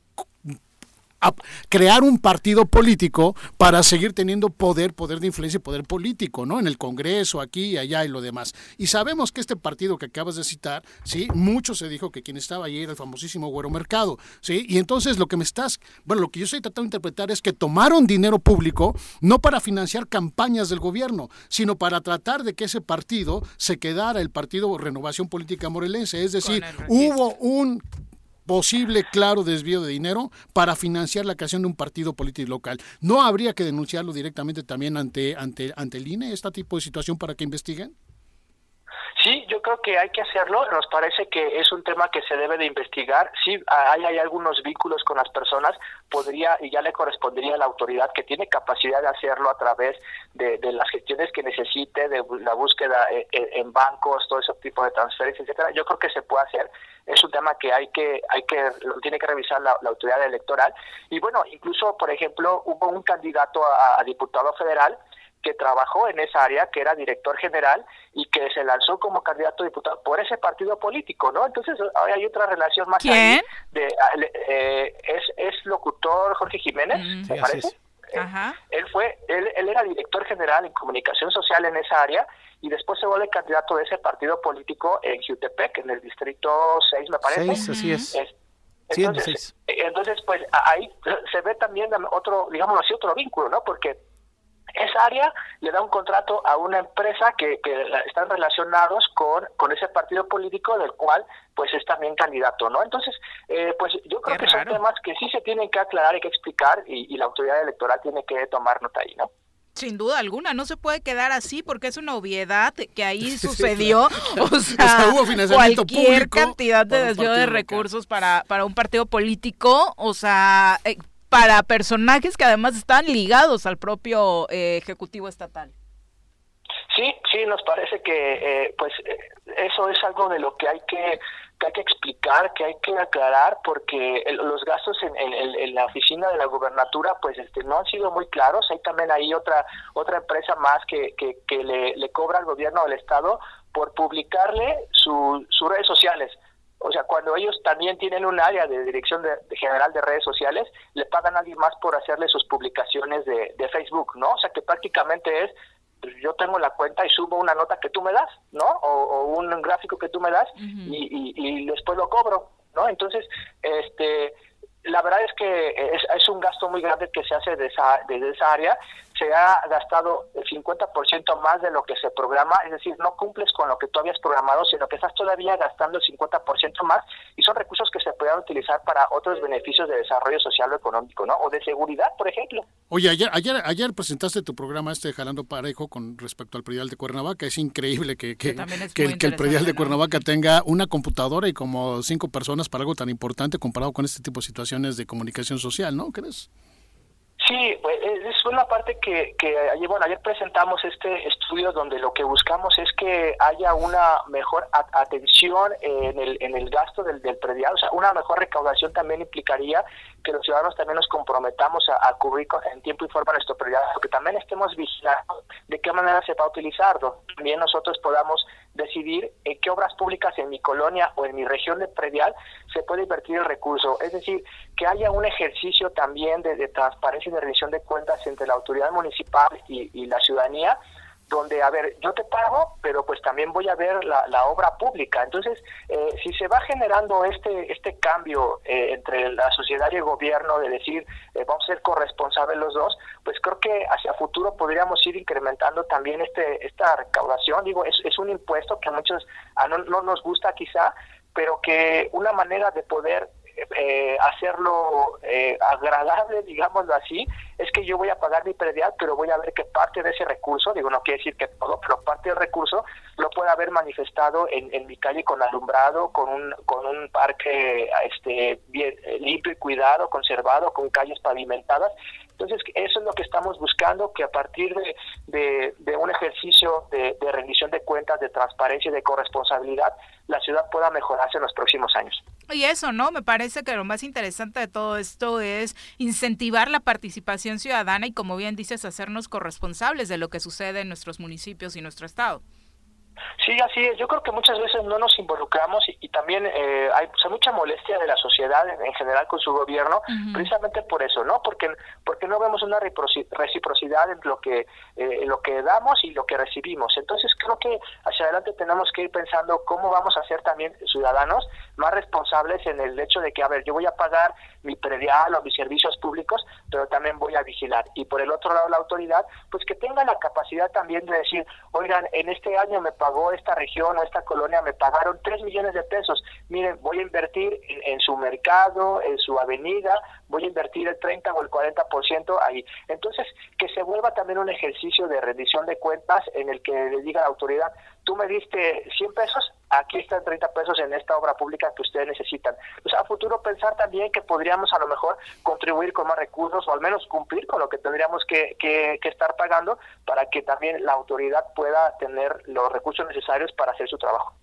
crear un partido político para seguir teniendo poder, poder de influencia y poder político, ¿no? En el Congreso, aquí y allá y lo demás. Y sabemos que este partido que acabas de citar, ¿sí? Mucho se dijo que quien estaba allí era el famosísimo Güero Mercado, ¿sí? Y entonces lo que me estás, bueno, lo que yo estoy tratando de interpretar es que tomaron dinero público no para financiar campañas del gobierno, sino para tratar de que ese partido se quedara el partido Renovación Política Morelense, es decir, hubo un posible claro desvío de dinero para financiar la creación de un partido político local. ¿No habría que denunciarlo directamente también ante, ante, ante el INE, este tipo de situación, para que investiguen? Creo que hay que hacerlo. Nos parece que es un tema que se debe de investigar. Sí, hay, hay algunos vínculos con las personas. Podría y ya le correspondería a la autoridad que tiene capacidad de hacerlo a través de, las gestiones que necesite, de la búsqueda en, en bancos, todo ese tipo de transferencias, etcétera. Yo creo que se puede hacer es un tema que hay que hay que tiene que revisar la, autoridad electoral y bueno incluso por ejemplo hubo un candidato a, diputado federal que trabajó en esa área, que era director general y que se lanzó como candidato a diputado por ese partido político, ¿no? Entonces hay otra relación más ¿Quién? de eh, es, es locutor Jorge Jiménez, mm. ¿me parece? Ajá. Él fue, él, él era director general en comunicación social en esa área y después se vuelve candidato de ese partido político en Jutepec, en el distrito 6, me parece. 6, así es. entonces, entonces, pues ahí se ve también otro, digamos así, otro vínculo, ¿no? Porque esa área le da un contrato a una empresa que, que están relacionados con, con ese partido político del cual pues es también candidato, ¿no? Entonces, eh, pues yo creo que son temas que sí se tienen que aclarar y que explicar y, y la autoridad electoral tiene que tomar nota ahí, ¿no? Sin duda alguna, no se puede quedar así porque es una obviedad que ahí sucedió. O sea, cualquier cantidad de desvío de recursos para, para un partido político, o sea, eh, para personajes que además están ligados al propio eh, Ejecutivo Estatal. Sí, sí, nos parece que eh, pues eso es algo de lo que hay que que hay que explicar, que hay que aclarar, porque los gastos en, la oficina de la gubernatura pues este, no han sido muy claros. Hay también ahí otra otra empresa más que, que, le, cobra al gobierno del Estado por publicarle sus redes sociales. O sea, cuando ellos también tienen un área de dirección de, general de redes sociales, le pagan a alguien más por hacerle sus publicaciones de, de Facebook, ¿no? O sea, que prácticamente es pues, yo tengo la cuenta y subo una nota que tú me das, ¿no? O, un gráfico que tú me das y, y, después lo cobro, ¿no? Entonces, este, la verdad es que es, es, un gasto muy grande que se hace de esa, de esa área se ha gastado el 50% más de lo que se programa, es decir, no cumples con lo que tú habías programado, sino que estás todavía gastando el 50% más y son recursos que se puedan utilizar para otros beneficios de desarrollo social o económico, ¿no? O de seguridad, por ejemplo. Oye, ayer, ayer, ayer presentaste tu programa este Jalando Parejo con respecto al predial de Cuernavaca. Es increíble que, que, el predial de Cuernavaca tenga una computadora y como cinco personas para algo tan importante comparado con este tipo de situaciones de comunicación social, ¿no? ¿Crees? Sí, pues, es una parte que, que bueno, ayer presentamos este estudio donde lo que buscamos es que haya una mejor atención en el, en el gasto del, del predial, o sea, una mejor recaudación también implicaría que los ciudadanos también nos comprometamos a, cubrir en tiempo y forma nuestro prioridad, porque también estemos vigilando de qué manera se va a utilizarlo. También nosotros podamos decidir en qué obras públicas en mi colonia o en mi región de predial se puede invertir el recurso. Es decir, que haya un ejercicio también de, transparencia y de rendición de cuentas entre la autoridad municipal y la ciudadanía donde, a ver, yo te pago, pero pues también voy a ver la, obra pública. Entonces, eh, si se va generando este este cambio eh, entre la sociedad y el gobierno de decir, eh, vamos a ser corresponsables los dos, pues creo que hacia futuro podríamos ir incrementando también este esta recaudación. Digo, es, es un impuesto que a muchos a no, no nos gusta quizá, pero que una manera de poder eh, hacerlo eh, agradable, digámoslo así, es que yo voy a pagar mi predial, pero voy a ver que parte de ese recurso, digo, no quiere decir que todo, pero parte del recurso lo pueda haber manifestado en, mi calle con alumbrado, con un, con un parque este, eh, limpio y cuidado, conservado, con calles pavimentadas. Entonces, eso es lo que estamos buscando, que a partir de, un ejercicio de, de rendición de cuentas, de transparencia y de corresponsabilidad, la ciudad pueda mejorarse en los próximos años. Y eso, ¿no? Me parece que lo más interesante de todo esto es incentivar la participación ciudadana y, como bien dices, hacernos corresponsables de lo que sucede en nuestros municipios y nuestro estado. Sí, así es. Yo creo que muchas veces no nos involucramos y, también eh, hay, mucha molestia de la sociedad en, general con su gobierno, precisamente por eso, ¿no? Porque porque no vemos una reciprocidad en lo que eh, lo que damos y lo que recibimos. Entonces creo que hacia adelante tenemos que ir pensando cómo vamos a ser también ciudadanos más responsables en el hecho de que, a ver, yo voy a pagar mi predial o mis servicios públicos, pero también voy a vigilar. Y por el otro lado, la autoridad, pues que tenga la capacidad también de decir, oigan, en este año me pagó esta región o esta colonia, me pagaron 3 millones de pesos. Miren, voy a invertir en, su mercado, en su avenida, voy a invertir el 30 o el 40% ahí. Entonces, que se vuelva también un ejercicio de rendición de cuentas en el que le diga a la autoridad, tú me diste 100 pesos, aquí están 30 pesos en esta obra pública que ustedes necesitan. Pues a futuro pensar también que podríamos a lo mejor contribuir con más recursos o al menos cumplir con lo que tendríamos que, que, que estar pagando para que también la autoridad pueda tener los recursos necesarios para hacer su trabajo.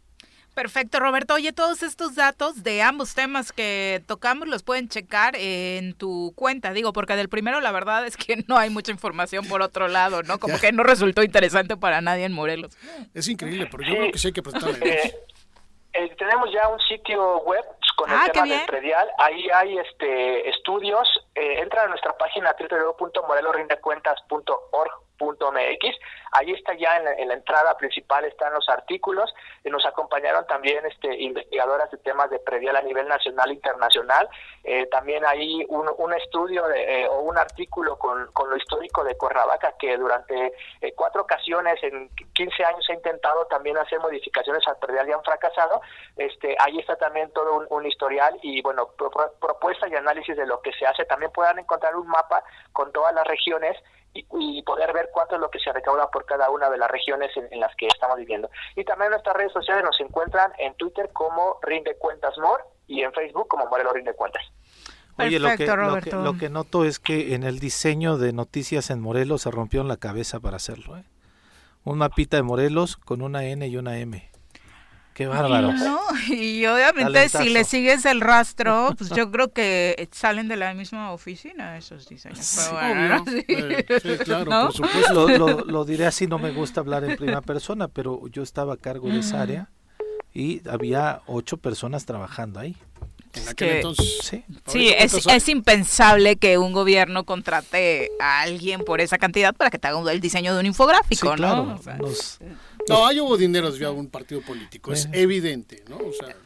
Perfecto, Roberto. Oye, todos estos datos de ambos temas que tocamos los pueden checar en tu cuenta, digo, porque del primero la verdad es que no hay mucha información por otro lado, ¿no? Como que no resultó interesante para nadie en Morelos. Es increíble, pero yo creo que sí hay que prestarle. Eh, eh, tenemos ya un sitio web con el ah, tema del predial. Ahí hay este estudios. Eh, entra a nuestra página www.morelorindecuentas.org .mx. Ahí está ya en la, entrada principal están los artículos. Y nos acompañaron también este, investigadoras de temas de predial a nivel nacional e internacional. Eh, también hay un, un estudio de, eh, o un artículo con, con, lo histórico de Cuernavaca que durante eh, cuatro ocasiones en 15 años ha intentado también hacer modificaciones al predial y han fracasado. Este, ahí está también todo un, un historial y bueno, propuesta y análisis de lo que se hace. También puedan encontrar un mapa con todas las regiones y, poder ver cuánto es lo que se recauda por cada una de las regiones en, las que estamos viviendo. Y también en nuestras redes sociales nos encuentran en Twitter como Rinde Cuentas More y en Facebook como Morelos Rinde Cuentas. Oye, lo, que, lo, que, noto es que en el diseño de noticias en Morelos se rompió la cabeza para hacerlo. ¿eh? Un mapita de Morelos con una N y una M. Qué bárbaro. y obviamente si le sigues el rastro, pues yo creo que salen de la misma oficina esos diseños. claro, por supuesto. Lo, diré así, no me gusta hablar en primera persona, pero yo estaba a cargo de esa área y había ocho personas trabajando ahí. sí, sí es, es, impensable que un gobierno contrate a alguien por esa cantidad para que te haga el diseño de un infográfico, ¿no? No, hay hubo dinero desviado a un partido político, es evidente, ¿no?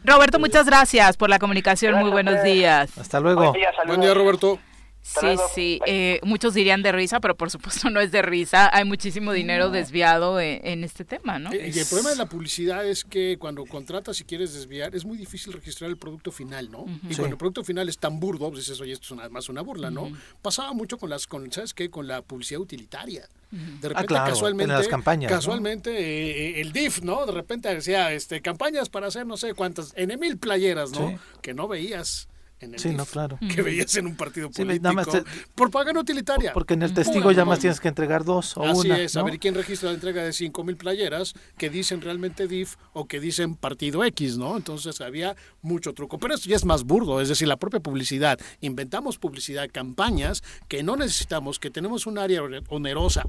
Roberto, muchas gracias por la comunicación, muy buenos días. Hasta luego. Buen día, Roberto. Sí, sí, eh, muchos dirían de risa, pero por supuesto no es de risa. Hay muchísimo dinero desviado en, este tema, ¿no? Eh, y el problema de la publicidad es que cuando contratas y quieres desviar, es muy difícil registrar el producto final, ¿no? Y cuando el producto final es tan burdo, pues dices, oye, esto es más una burla, ¿no? Pasaba mucho con las, con, ¿sabes qué? Con la publicidad utilitaria. De repente, ah, casualmente, en las campañas, casualmente eh, el DIF, ¿no? De repente decía, este, campañas para hacer no sé cuántas, en mil playeras, ¿no? Que no veías en el Sí, DIF no, claro. que veías en un partido Sí, político nada más te- por pagar utilitaria. Porque en el testigo ya más tienes que entregar dos o Así una. es, a ¿no? ver quién registra la entrega de 5 mil playeras que dicen realmente DIF o que dicen partido X, ¿no? Entonces había mucho truco. Pero esto ya es más burdo, es decir, la propia publicidad. Inventamos publicidad, campañas que no necesitamos, que tenemos un área onerosa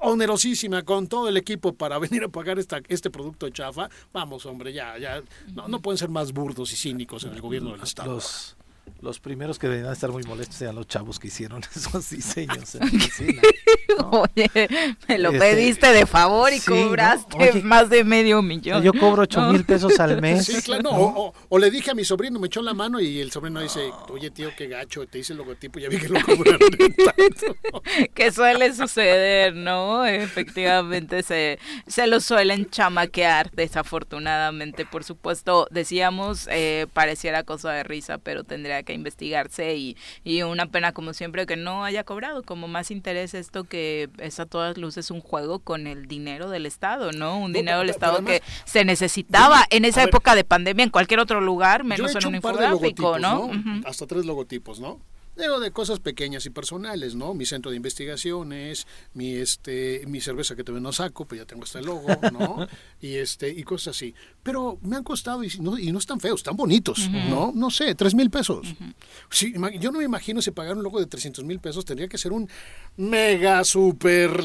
onerosísima con todo el equipo para venir a pagar esta, este producto de chafa, vamos hombre, ya, ya, no, no pueden ser más burdos y cínicos en el gobierno del Estado. Los, los primeros que deberían estar muy molestos eran los chavos que hicieron esos diseños en oficina. Oye, me lo Este, pediste de favor y sí, ¿no? cobraste Oye, más de medio millón. Yo cobro ocho No. mil pesos al mes. Sí, claro, no, ¿no? o, o- o le dije a mi sobrino, me echó la mano y el sobrino dice, oye tío, qué gacho, te hice el logotipo, ya vi que lo cobraron en tanto". que suele suceder, ¿no? Efectivamente se, se lo suelen chamaquear, desafortunadamente. Por supuesto, decíamos, eh, pareciera cosa de risa, pero tendría que investigarse y, y una pena como siempre que no haya cobrado como más interés esto que es a todas luces un juego con el dinero del Estado, ¿no? Un No, dinero del Estado además- que se necesitaba en esa ver, época de pandemia en cualquier otro lugar, he menos en un infográfico, ¿no? Hasta tres logotipos, ¿no? Digo, de cosas pequeñas y personales, ¿no? Mi centro de investigaciones, mi este, mi cerveza que todavía no saco, pues ya tengo este logo, ¿no? y este, y cosas así. Pero me han costado y no, y no están feos, están bonitos, ¿no? No sé, tres mil pesos. Sí, yo no me imagino si pagar un logo de 300 mil pesos tendría que ser un mega super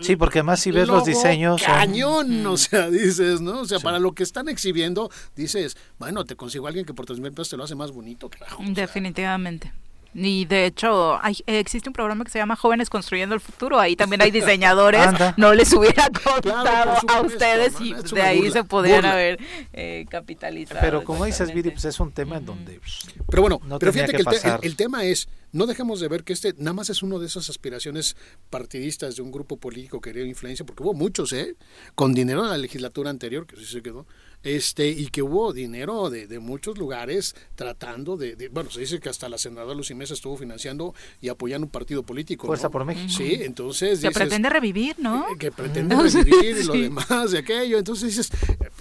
Sí, porque además si ves los diseños son- cañón, o sea, dices, ¿no? O sea, para lo que están exhibiendo, dices, bueno, te consigo a alguien que por tres mil pesos te lo hace más bonito, carajo. Definitivamente. Y de hecho, hay, existe un programa que se llama Jóvenes Construyendo el Futuro. Ahí también hay diseñadores. No les hubiera contado Claro, a ustedes y de ahí burla, se podrían burla. haber eh, capitalizado. Pero como dices, Viri, pues es un tema en donde... pues, Pero bueno, No pero fíjate que que, el, te- el- el tema es, no dejemos de ver que este nada más es uno de esas aspiraciones partidistas de un grupo político que quería influencia, porque hubo muchos, ¿eh? Con dinero de la legislatura anterior, que sí se quedó, este, y que hubo dinero de, de muchos lugares tratando de, de- bueno, se dice que hasta la senadora Lucy Mesa estuvo financiando y apoyando un partido político. Fuerza ¿no? por México. Sí, entonces dices, pretende revivir, ¿no? eh, que pretende revivir y lo Sí. demás de aquello. Entonces dices,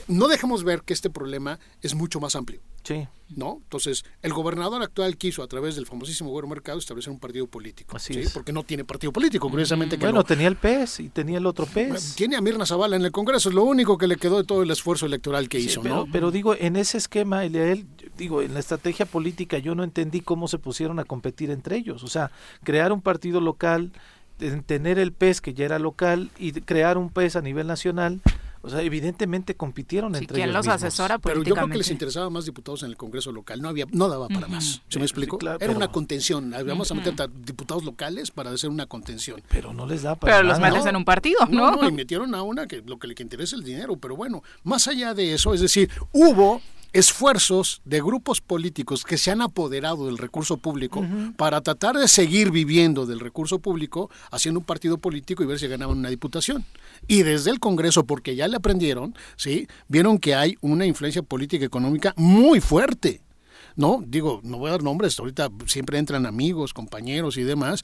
no dejemos ver que este problema es mucho más amplio. Sí, ¿no? Entonces, el gobernador actual quiso, a través del famosísimo Güero Mercado, establecer un partido político. Así ¿sí? es. Porque no tiene partido político, curiosamente. Que bueno, no. tenía el pez y tenía el otro pez. Tiene a Mirna Zavala en el Congreso, es lo único que le quedó de todo el esfuerzo electoral que Hizo, pero, ¿no? pero digo, en ese esquema, Eliael, digo, en la estrategia política yo no entendí cómo se pusieron a competir entre ellos. O sea, crear un partido local, en tener el PES que ya era local y crear un PES a nivel nacional. O sea, evidentemente compitieron Sí, entre ¿Quién ellos los mismos. asesora Pero yo creo que les interesaba más diputados en el Congreso local, no había, no daba para más. ¿Se me Sí, claro, Era pero- una contención. Vamos a meter a diputados locales para hacer una contención. Pero no les da para Pero los metes en un partido, No, ¿no? no, y metieron a una que lo que le interesa es el dinero, pero bueno, más allá de eso, es decir, hubo esfuerzos de grupos políticos que se han apoderado del recurso público para tratar de seguir viviendo del recurso público, haciendo un partido político y ver si ganaban una diputación. Y desde el Congreso, porque ya le aprendieron, ¿sí? vieron que hay una influencia política y económica muy fuerte. No, digo, no voy a dar nombres, ahorita siempre entran amigos, compañeros y demás,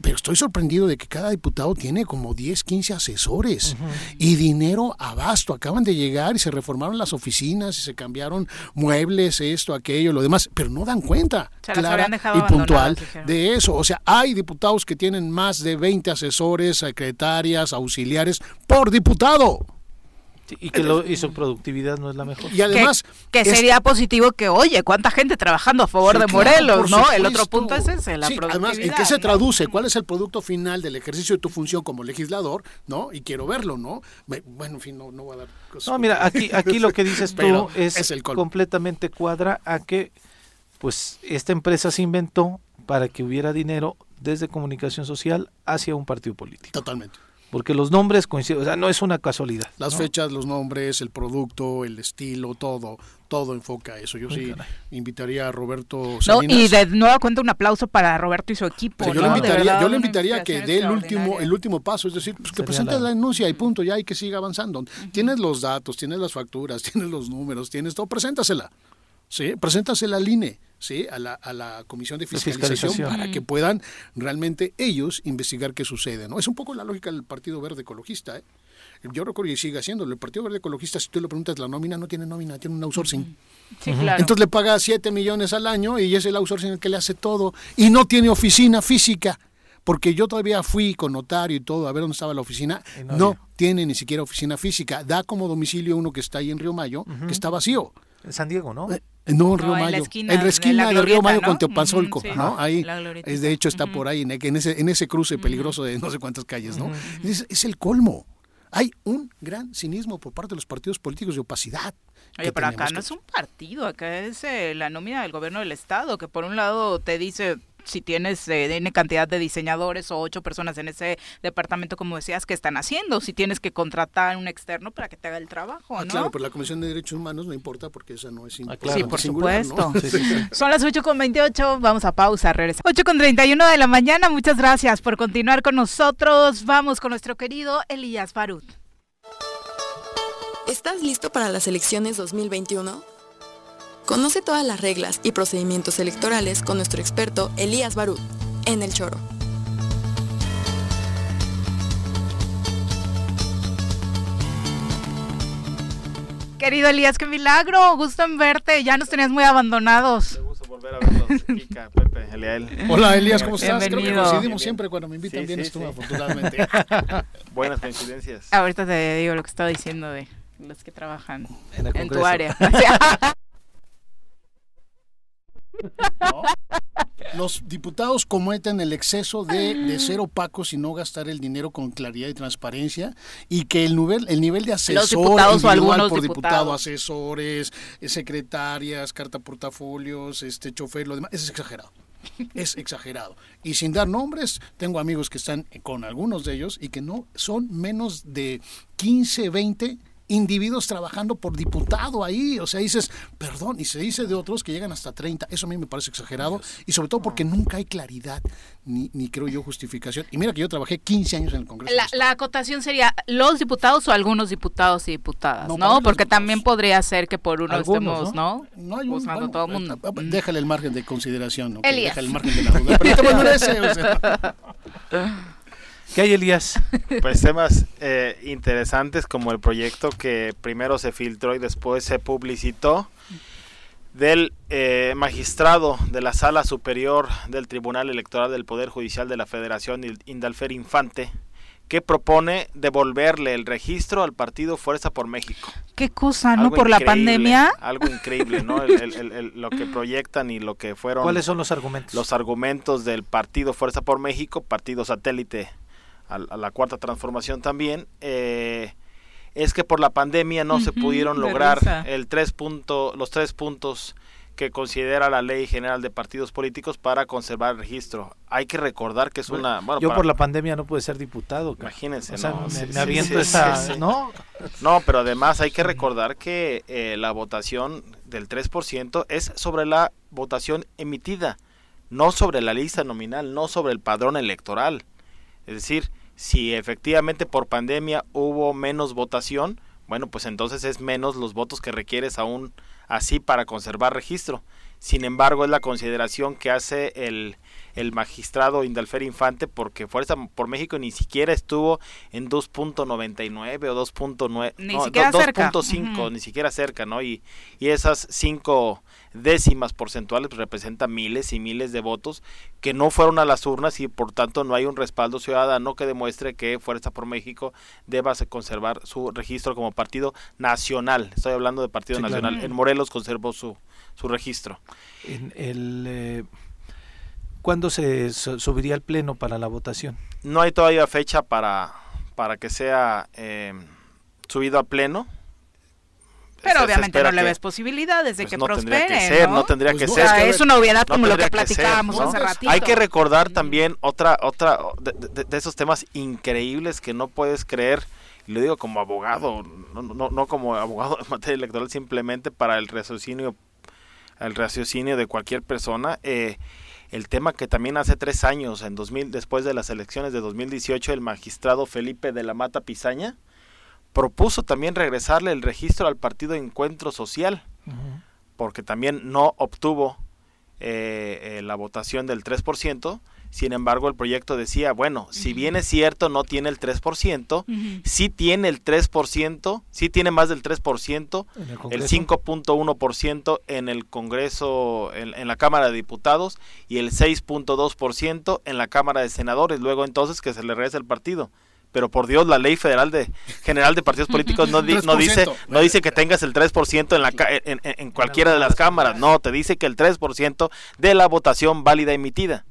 pero estoy sorprendido de que cada diputado tiene como 10, 15 asesores y dinero abasto. Acaban de llegar y se reformaron las oficinas y se cambiaron muebles, esto, aquello, lo demás, pero no dan cuenta clara y puntual de eso. O sea, hay diputados que tienen más de 20 asesores, secretarias, auxiliares por diputado. Sí, Y que lo, y su productividad no es la mejor. Y además... que, que es- sería positivo que, oye, cuánta gente trabajando a favor Sí, de Morelos, ¿no? El otro punto es ese, la Sí, además, ¿en productividad. qué se traduce? ¿Cuál es el producto final del ejercicio de tu función como legislador? ¿No? Y quiero verlo, ¿no? Me- Bueno, en fin, no, no voy a dar cosas. No, mira, aquí, aquí lo que dices tú Pero es, es el colmo. completamente cuadra a que pues esta empresa se inventó para que hubiera dinero desde comunicación social hacia un partido político. Totalmente. Porque los nombres coinciden, o sea, no es una casualidad. Las ¿no? fechas, los nombres, el producto, el estilo, todo, todo enfoca a eso. Yo sí caray. invitaría a Roberto No, y de nueva cuenta un aplauso para Roberto y su equipo. Yo, ¿no? le invitaría, yo le invitaría a que dé el último, el último paso, es decir, pues que presente la- la denuncia y punto, ya y que siga avanzando. Tienes los datos, tienes las facturas, tienes los números, tienes todo, preséntasela. ¿Sí? Preséntasela al INE. ¿sí? A, la, a la Comisión de Fiscalización, fiscalización. para que puedan realmente ellos investigar qué sucede. ¿no? Es un poco la lógica del Partido Verde Ecologista. ¿eh? Yo recuerdo y sigue haciéndolo. El Partido Verde Ecologista, si tú le preguntas la nómina, no tiene nómina, tiene un outsourcing. Sí, claro. Entonces le paga 7 millones al año y es el outsourcing el que le hace todo. Y no tiene oficina física. Porque yo todavía fui con notario y todo a ver dónde estaba la oficina. No tiene ni siquiera oficina física. Da como domicilio uno que está ahí en Río Mayo, que está vacío. En San Diego, ¿no? Eh, No, en No, Río en la Mayo. esquina, en la esquina la de Río Mayo ¿no? con sí. ¿no? Ahí. Es, de hecho, está por ahí, en, en ese, en ese cruce peligroso de no sé cuántas calles, ¿no? es, es el colmo. Hay un gran cinismo por parte de los partidos políticos de opacidad. Oye, pero acá no que- es un partido, acá es eh, la nómina del gobierno del estado, que por un lado te dice si tienes eh, N cantidad de diseñadores o ocho personas en ese departamento, como decías, que están haciendo, si tienes que contratar un externo para que te haga el trabajo, Ah, ¿no? claro, pero la Comisión de Derechos Humanos no importa porque esa no es Ah, importante. claro. Sí, por singular, ¿no? supuesto. Sí, sí, sí. Son las 8 con 28, vamos a pausa, regresa. 8 con 31 de la mañana, muchas gracias por continuar con nosotros. Vamos con nuestro querido Elías Barut. ¿Estás listo para las elecciones 2021? Conoce todas las reglas y procedimientos electorales con nuestro experto Elías Barut en El Choro. Querido Elías, qué milagro, gusto en verte, ya nos tenías muy abandonados. gusto volver a verlos, Kika, Pepe, Eliel. Hola, Elías, ¿cómo estás? Creo que Bienvenido. coincidimos Bien, bien. siempre cuando me invitan. Sí, Vienes sí, tú, sí. afortunadamente. Buenas coincidencias. Ahorita te digo lo que estaba diciendo de los que trabajan En tu área. ¿no? Los diputados cometen el exceso de, de ser opacos y no gastar el dinero con claridad y transparencia y que el nivel, el nivel de asesor individual por diputado, diputados. asesores, secretarias, carta portafolios, este chofer, lo demás, es exagerado. Es exagerado. Y sin dar nombres, tengo amigos que están con algunos de ellos y que no son menos de 15, 20 individuos trabajando por diputado ahí. O sea, dices, perdón, y se dice de otros que llegan hasta 30. Eso a mí me parece exagerado y sobre todo porque nunca hay claridad ni, ni creo yo justificación. Y mira que yo trabajé 15 años en el Congreso. La, la acotación sería los diputados o algunos diputados y diputadas, No, ¿no? Porque también podría ser que por uno Algunos, estemos, ¿no? No hay un, bueno, todo el mundo. eh, Déjale el margen de consideración, ¿no? Elías. Déjale el margen de la duda. Pero te merece, o sea. ¿Qué hay, Elías? Pues temas eh, interesantes como el proyecto que primero se filtró y después se publicitó del eh, magistrado de la Sala Superior del Tribunal Electoral del Poder Judicial de la Federación, Indalfer Infante, que propone devolverle el registro al partido Fuerza por México. ¿Qué cosa, no? Algo Por la pandemia. Algo increíble, ¿no? El- el- el- el- lo que proyectan y lo que fueron ¿Cuáles son los argumentos? los argumentos del partido Fuerza por México, partido satélite a, a la cuarta transformación también, eh, es que por la pandemia no se pudieron lograr risa. el tres punto, los tres puntos que considera la Ley General de Partidos Políticos para conservar el registro. Hay que recordar que es una... Bueno, Yo para- por la pandemia no pude ser diputado. cara. Imagínense, O sea, ¿no? me, Sí, me sí, aviento sí, esa, sí, sí. ¿no? No, pero además hay que recordar que eh, la votación del 3% es sobre la votación emitida, no sobre la lista nominal, no sobre el padrón electoral. Es decir, si efectivamente por pandemia hubo menos votación, bueno, pues entonces es menos los votos que requieres aún así para conservar registro. Sin embargo, es la consideración que hace el, el magistrado Indalfer Infante porque Fuerza por México ni siquiera estuvo en 2.99 o 2.9, Ni no, siquiera do- cerca. 2.5, Ujú. ni siquiera cerca, ¿no? Y, y esas cinco décimas porcentuales pues, representan miles y miles de votos que no fueron a las urnas y por tanto no hay un respaldo ciudadano que demuestre que Fuerza por México deba se- conservar su registro como partido nacional. Estoy hablando de partido Sí, claro. nacional. En Morelos conservó su, su registro. En el, eh, ¿Cuándo se su- subiría al pleno para la votación? No hay todavía fecha para, para que sea eh, subido a pleno. Pero obviamente no le ves posibilidades de pues que no tendría que ser, ¿no? no tendría Pues que no, ser. O sea, es una obviedad no como lo que tendría que ser, platicábamos ¿no? hace ratito. Hay que recordar también otra, otra de, de- de esos temas increíbles que no puedes creer, y lo digo como abogado, no, no, no como abogado en materia electoral, simplemente para el raciocinio, el raciocinio de cualquier persona. eh, el tema que también hace tres años, en 2000, después de las elecciones de 2018, el magistrado Felipe de la Mata Pizaña propuso también regresarle el registro al partido Encuentro Social porque también no obtuvo eh, la votación del 3%, sin embargo, el proyecto decía, bueno, si bien es cierto, no tiene el 3%, sí tiene el 3%, sí tiene más del 3%, el, 5.1% en el Congreso, en, en, la Cámara de Diputados y el 6.2% en la Cámara de Senadores. Luego entonces que se le regrese el partido pero por Dios, la ley federal de general de partidos políticos no, no dice no dice que tengas el 3% en, la, en, en cualquiera de las cámaras, no, te dice que el 3% de la votación válida emitida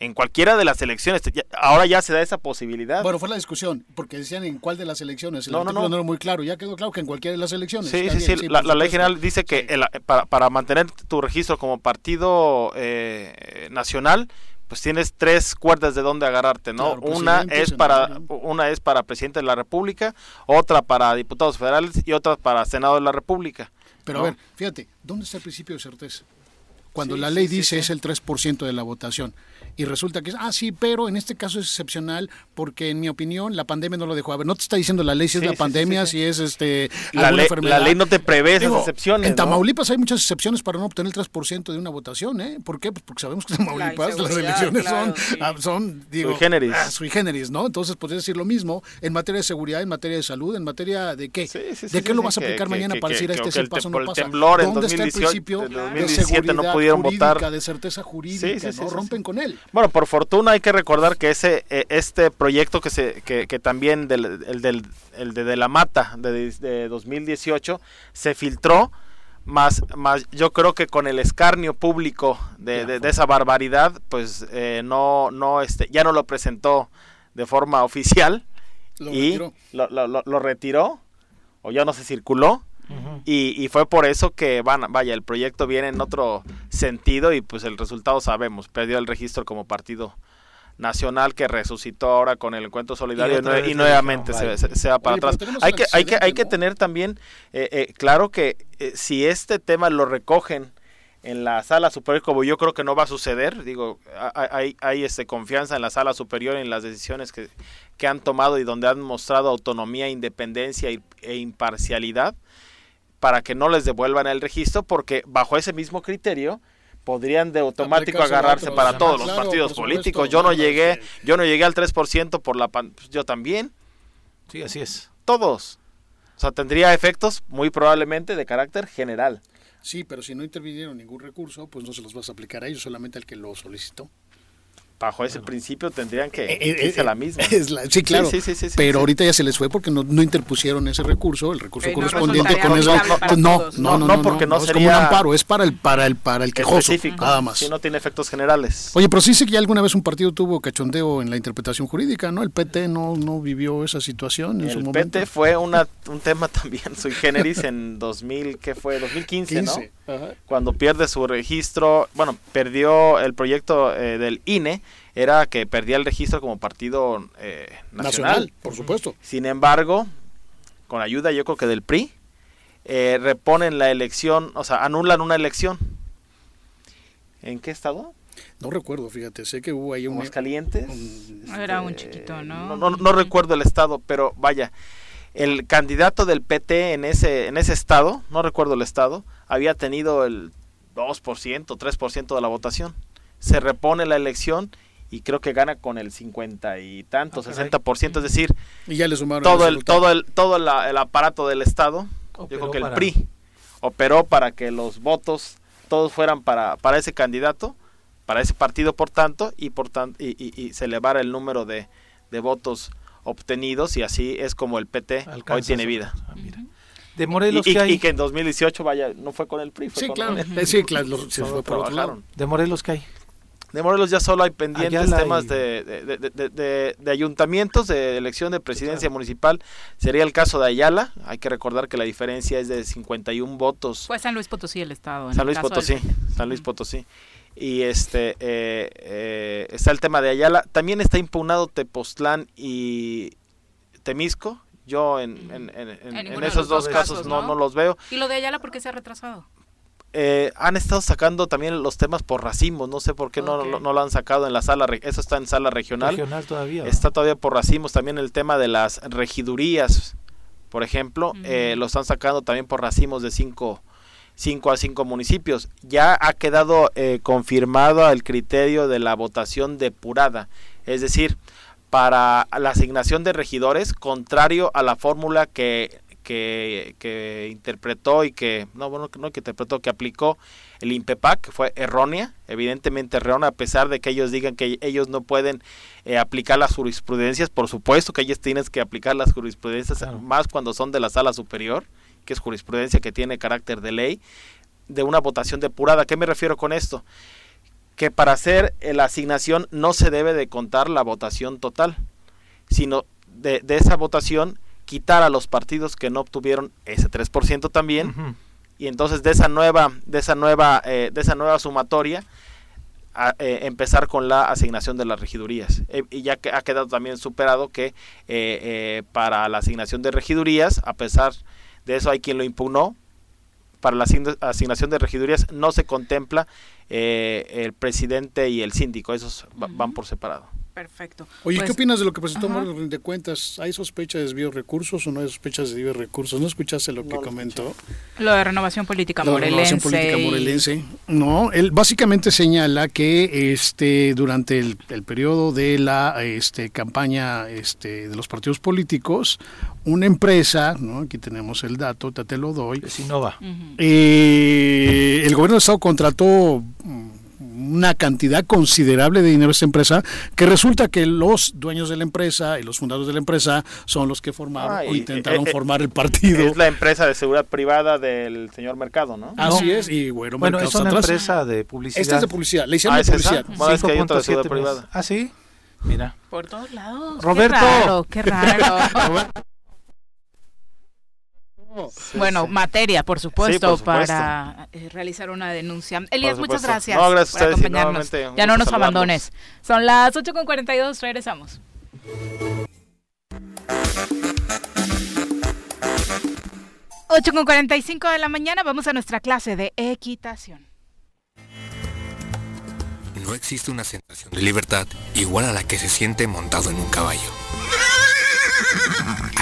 en cualquiera de las elecciones. Ahora ya se da esa posibilidad. Bueno, fue la discusión, porque decían en cuál de las elecciones. El no, no, no. no era muy claro. Ya quedó claro que en cualquiera de las elecciones. Sí, sí, sí. La, ley general dice que para, para, mantener tu registro como partido eh, nacional, pues tienes tres cuerdas de dónde agarrarte, ¿no? una es para una es para presidente de la República, otra para diputados federales y otra para senado de la República. Pero a ver, fíjate, ¿dónde está el principio de certeza? Cuando la ley dice es el 3% de la votación y resulta que es, ah, sí, pero en este caso es excepcional porque en mi opinión la pandemia no lo dejó. A ver, no te está diciendo la ley si es la pandemia, si es este la ley, la ley no te prevé esas excepciones. En Tamaulipas hay muchas excepciones para no obtener el 3% de una votación, ¿eh? ¿Por qué? Pues porque sabemos que en Tamaulipas las elecciones son, ah, son, digo, sui generis. Ah, sui generis, ¿no? Entonces podría decir lo mismo en materia de seguridad, en materia de salud, en materia de qué. ¿De qué lo vas a aplicar mañana para decir este es el paso no pasa? ¿Dónde está el principio de seguridad jurídica, de certeza jurídica? ¿no? Rompen con él. Bueno, por fortuna hay que recordar que ese eh, este proyecto que se que, también del, el, del el de, de la mata de, de, 2018 se filtró más más yo creo que con el escarnio público de, esa barbaridad pues eh, no no este ya no lo presentó de forma oficial y Lo, lo, retiró o ya no se circuló y, y, fue por eso que van, vaya, el proyecto viene en otro sentido y pues el resultado sabemos, perdió el registro como partido nacional que resucitó ahora con el encuentro solidario y, nuevamente se, va para atrás. Hay que, hay, que, hay que tener también eh, eh, claro que eh, si este tema lo recogen en la sala superior, como yo creo que no va a suceder, digo, hay, hay este, confianza en la sala superior en las decisiones que, que han tomado y donde han mostrado autonomía, independencia e imparcialidad para que no les devuelvan el registro, porque bajo ese mismo criterio, podrían de automático agarrarse para todos los partidos políticos. Yo no llegué, yo no llegué al 3% por la pan pues, yo también. Sí, así es. Todos. O sea, tendría efectos muy probablemente de carácter general. Sí, pero si no intervinieron ningún recurso, pues no se los vas a aplicar a ellos, solamente al que lo solicitó bajo ese principio tendrían que eh, eh, irse a la misma. sí, claro. pero ahorita ya se les fue porque no, no interpusieron ese recurso, el recurso correspondiente con eso. No, no, no, no, porque no, es como un amparo, es para el para el para el quejoso, nada más. Si no tiene efectos generales. Oye, pero sí sé que ya alguna vez un partido tuvo cachondeo en la interpretación jurídica, ¿no? El PT no no vivió esa situación en su momento. El PT fue una un tema también sui generis en 2000, ¿qué fue? 2015, ¿no? Cuando pierde su registro, bueno, perdió el proyecto eh, del INE era que perdía el registro como partido eh, nacional. por supuesto. Sin embargo, con ayuda yo creo que del PRI, eh, reponen la elección, o sea, anulan una elección. ¿En qué estado? No recuerdo, fíjate, sé que hubo ahí un... calientes? Era un chiquito, ¿no? No, no recuerdo el estado, pero vaya, el candidato del PT en ese, en ese estado, no recuerdo el estado, había tenido el 2%, 3% de la votación. Se repone la elección y creo que gana con el 50 y tanto, 60%, es decir, y ya le sumaron todo el, todo el todo el, aparato del estado, yo creo que el PRI operó para que los votos todos fueran para, para ese candidato, para ese partido por tanto y por tanto y, y, se elevara el número de, de, votos obtenidos y así es como el PT hoy tiene vida. Ah, de Morelos y, que hay... y, que en 2018 vaya no fue con el PRI, sí, claro, sí, claro, se fue por otro lado. De Morelos que hay de Morelos ya solo hay pendientes temas de, de, de, ayuntamientos, de elección de presidencia municipal. Sería el caso de Ayala. Hay que recordar que la diferencia es de 51 votos. Fue San Luis Potosí el estado. San Luis Potosí. San Luis Potosí. Y este eh, eh, está el tema de Ayala. También está impugnado Tepoztlán y Temisco. Yo en, en, esos dos casos, no, no los veo. ¿Y lo de Ayala por qué se ha retrasado? Eh, han estado sacando también los temas por racimos, no sé por qué no, no, lo han sacado en la sala, eso está en sala regional. todavía. Está todavía por racimos, también el tema de las regidurías, por ejemplo, eh, lo están sacando también por racimos de cinco 5 a 5 municipios. Ya ha quedado eh, confirmado el criterio de la votación depurada, es decir, para la asignación de regidores, contrario a la fórmula que, que, que interpretó y que, no, bueno, no que interpretó, que aplicó el INPEPAC, que fue errónea, evidentemente errónea, a pesar de que ellos digan que ellos no pueden eh, aplicar las jurisprudencias, por supuesto que ellos tienen que aplicar las jurisprudencias, más cuando son de la sala superior, que es jurisprudencia que tiene carácter de ley, de una votación depurada. ¿Qué me refiero con esto? Que para hacer eh, la asignación no se debe de contar la votación total, sino de, de esa votación quitar a los partidos que no obtuvieron ese 3% también. Y entonces de esa nueva de esa nueva eh, de esa nueva sumatoria a, eh, empezar con la asignación de las regidurías. Eh, y ya que ha quedado también superado que para la asignación de regidurías a pesar de eso hay quien lo impugnó para la asignación de regidurías no se contempla el presidente y el síndico esos van por separado Perfecto. Oye, ¿qué Pues, opinas de lo que presentó de Cuentas? ¿Hay sospecha de desvío de recursos o no hay sospecha de desvío de recursos? ¿No escuchaste lo que comentó? Lo de renovación política morelense. renovación política y- morelense. No, él básicamente señala que este durante el, el periodo de la este, campaña este, de los partidos políticos, una empresa, ¿no? aquí tenemos el dato, te, te lo doy, Sinova. eh, el gobierno del estado contrató mm, una cantidad considerable de dinero a esta empresa, que resulta que los dueños de la empresa y los fundadores de la empresa son los que formaron Ah, o intentaron eh, eh, formar el partido. es la empresa de seguridad privada del señor Mercado no Así es, y bueno, Bueno, Mercado es una atrás. empresa de publicidad. Esta es de publicidad, le hicieron Ah, de publicidad. Bueno, es que hay otra de 5.7 seguridad privada. Ah, sí. Mira. Por todos lados. Roberto. Qué raro, qué raro. bueno, materia, por supuesto, por supuesto. para eh, realizar una denuncia. Elías, muchas gracias No, gracias a por acompañarnos. Ya no nos abandones. Son las 8.42, regresamos. Ocho con 45 de la mañana, vamos a nuestra clase de equitación. No existe una sensación de libertad igual a la que se siente montado en un caballo.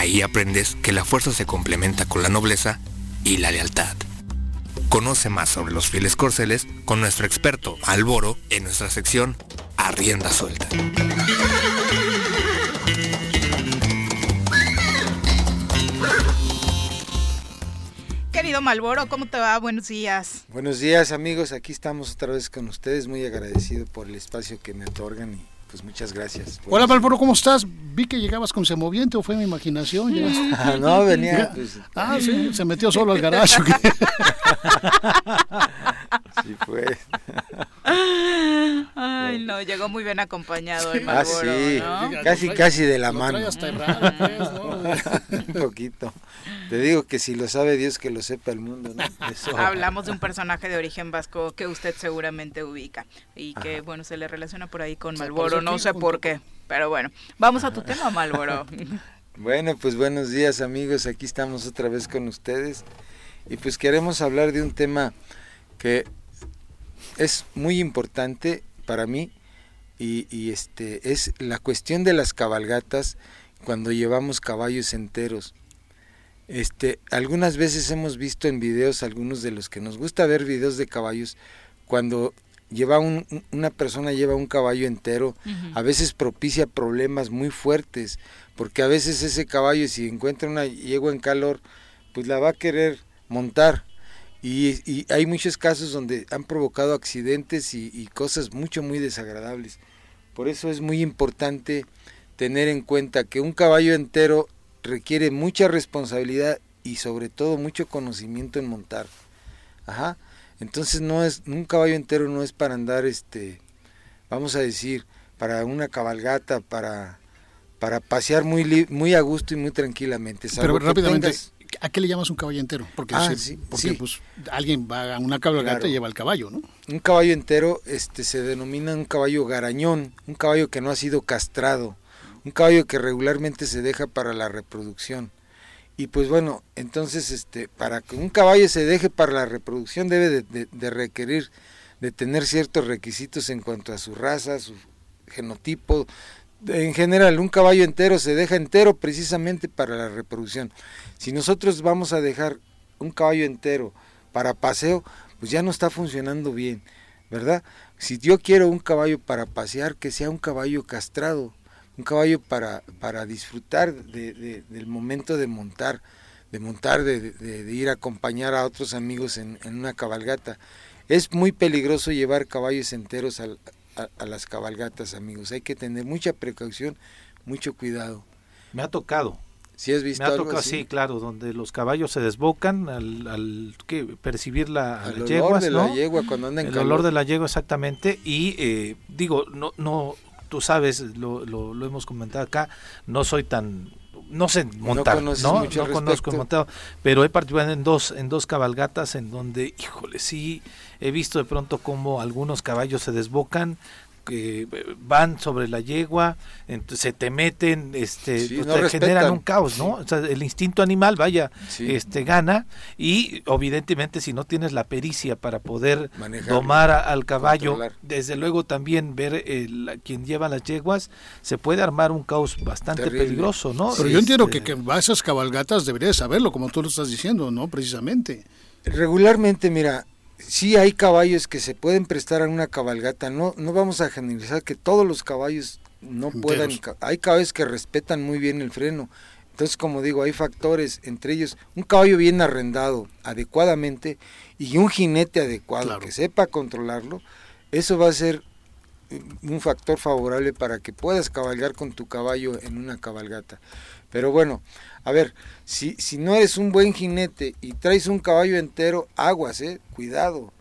Ahí aprendes que la fuerza se complementa con la nobleza y la lealtad. Conoce más sobre los fieles corceles con nuestro experto Alboro en nuestra sección A Rienda Suelta. Querido Malboro, ¿cómo te va? Buenos días. Buenos días amigos, aquí estamos otra vez con ustedes, muy agradecido por el espacio que me otorgan y pues muchas gracias. Hola, Valvoro, ¿cómo estás? Vi que llegabas con semoviente o fue mi imaginación. Ah, no, venía, pues. Ah, sí, se metió solo al garaje. Sí, pues. Ay, no, llegó muy bien acompañado el Ah, Malboro, sí, ¿no? casi, casi de la Lo mano. hasta errado, pues, ¿no? Un poquito. Te digo que si lo sabe Dios, que lo sepa el mundo. ¿no? Eso. Hablamos de un personaje de origen vasco que usted seguramente ubica y que, bueno, se le relaciona por ahí con Malboro, no sé junto por qué, pero bueno, vamos a tu tema, Malboro. Bueno, pues buenos días amigos, aquí estamos otra vez con ustedes y pues queremos hablar de un tema que es muy importante para mí y, y, este es la cuestión de las cabalgatas cuando llevamos caballos enteros. Este, algunas veces hemos visto en videos, algunos de los que nos gusta ver videos de caballos, cuando lleva un, un- una persona lleva un caballo entero, a veces propicia problemas muy fuertes, porque a veces ese caballo si encuentra una yegua en calor, pues la va a querer montar. Y, y hay muchos casos donde han provocado accidentes y, y cosas mucho, muy desagradables. Por eso es muy importante tener en cuenta que un caballo entero requiere mucha responsabilidad y sobre todo mucho conocimiento en montar. Ajá. Entonces no es un caballo entero no es para andar este vamos a decir para una cabalgata para para pasear muy muy a gusto y muy tranquilamente. Pero rápidamente, tengas- ¿a qué le llamas un caballo entero? Porque, Ah, se- sí, porque sí. pues alguien va a una cabalgata Claro. y lleva el caballo, ¿no? Un caballo entero este, se denomina un caballo garañón, un caballo que no ha sido castrado, un caballo que regularmente se deja para la reproducción. Y pues bueno, entonces este, para que un caballo se deje para la reproducción debe de, de- de requerir de tener ciertos requisitos en cuanto a su raza, su genotipo. En general, un caballo entero se deja entero precisamente para la reproducción. Si nosotros vamos a dejar un caballo entero para paseo, pues ya no está funcionando bien, ¿verdad? Si yo quiero un caballo para pasear, que sea un caballo castrado, un caballo para, para disfrutar de, del momento de montar, de montar, de, ir a acompañar a otros amigos en, una cabalgata. Es muy peligroso llevar caballos enteros a, a, las cabalgatas, amigos. Hay que tener mucha precaución, mucho cuidado. Me ha tocado. ¿Sí has visto Me ha algo tocado, así? sí, claro, donde los caballos se desbocan al, al ¿qué? percibir la, las olor yeguas, de ¿no? la yegua cuando anda en el calor. olor de la yegua exactamente y eh, digo no no tú sabes lo, lo, lo hemos comentado acá no soy tan no sé montar no, no, al conozco montado pero he participado en dos en dos cabalgatas en donde híjole sí he visto de pronto como algunos caballos se desbocan que eh, van sobre la yegua, entonces se te meten, este, Sí, pues, no te generan un caos, ¿no? O sea, el instinto animal, vaya, Sí. este gana y evidentemente si no tienes la pericia para poder Manejarlo, domar a- al caballo, controlar. desde luego también ver el, a quien lleva las yeguas, se puede armar un caos bastante Terrible. peligroso, ¿no? Pero yo entiendo Este, que, que va a esas cabalgatas debería de saberlo, como tú lo estás diciendo, ¿no? Precisamente. Regularmente, mira, sí hay caballos que se pueden prestar a una cabalgata. No, no vamos a generalizar que todos los caballos no puedan. Hay caballos que respetan muy bien el freno. Entonces, como digo, hay factores, entre ellos un caballo bien arrendado adecuadamente y un jinete adecuado Claro. que sepa controlarlo. Eso va a ser eh, un factor favorable para que puedas cabalgar con tu caballo en una cabalgata. Pero bueno, a ver, si, si no eres un buen jinete y traes un caballo entero, aguas, eh, cuidado.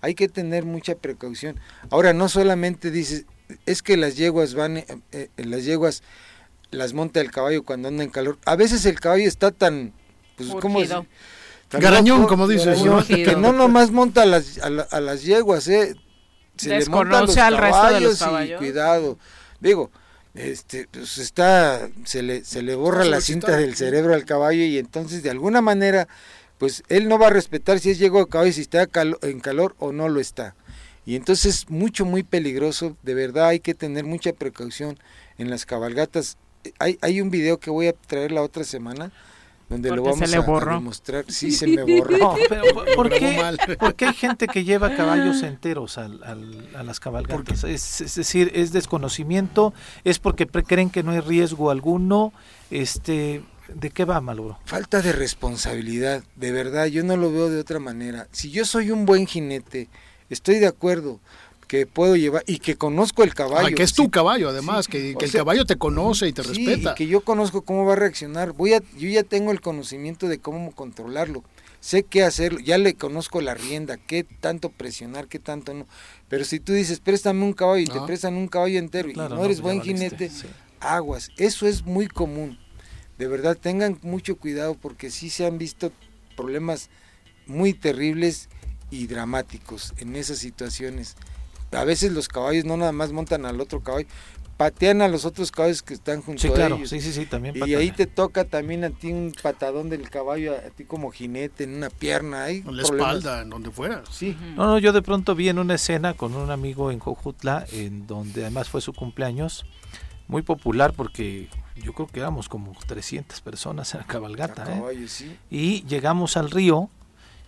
Hay que tener mucha precaución. Ahora, no solamente dices, es que las yeguas van, eh, eh, las yeguas las monta el caballo cuando anda en calor. A veces el caballo está tan, pues, ¿cómo se- tan Garañón, loco, como dices, garañón, ¿no? que no nomás monta a las, a, la- a las yeguas, eh. Se le monta a los Desconoce al resto de los caballos y cuidado. Digo, este, pues está, se le, se le borra la cinta del cerebro al caballo y entonces de alguna manera, pues él no va a respetar si es llegó a caballo, si está calo- en calor o no lo está. Y entonces es mucho, muy peligroso, de verdad hay que tener mucha precaución en las cabalgatas. Hay, hay un video que voy a traer la otra semana donde lo Porque se vamos le a- a, borró. demostrar. Sí, se me borró. No, pero ¿por- ¿por Grabó qué, mal. por qué hay gente que lleva caballos enteros al- al- a las cabalgatas? Es, es decir, es desconocimiento, es porque pre- creen que no hay riesgo alguno. Este, ¿De qué va, Maluro? Falta de responsabilidad, de verdad, yo no lo veo de otra manera. Si yo soy un buen jinete, estoy de acuerdo que puedo llevar y que conozco el caballo. Ah, que es sí, tu caballo, además, que, el sea, caballo te conoce y te sí, respeta. y que yo conozco cómo va a reaccionar. Voy a, yo ya tengo el conocimiento de cómo controlarlo. Sé qué hacerlo, ya le conozco la rienda, qué tanto presionar, qué tanto no. Pero si tú dices, préstame un caballo y te prestan un caballo entero Claro, y no eres buen jinete, sí. aguas. Eso es muy común. De verdad, tengan mucho cuidado porque sí se han visto problemas muy terribles y dramáticos en esas situaciones. A veces los caballos no nada más montan al otro caballo, patean a los otros caballos que están junto Sí, a claro, ellos. sí, sí, sí, también. Y ahí te toca también a ti un patadón del caballo, a ti como jinete, en una pierna. Hay En la problemas. espalda, en donde fuera. Sí, No, no, yo de pronto vi en una escena con un amigo en Jojutla, en donde además fue su cumpleaños, muy popular porque yo creo que éramos como 300 personas en la a cabalgata. ¿eh? caballo, sí. Y llegamos al río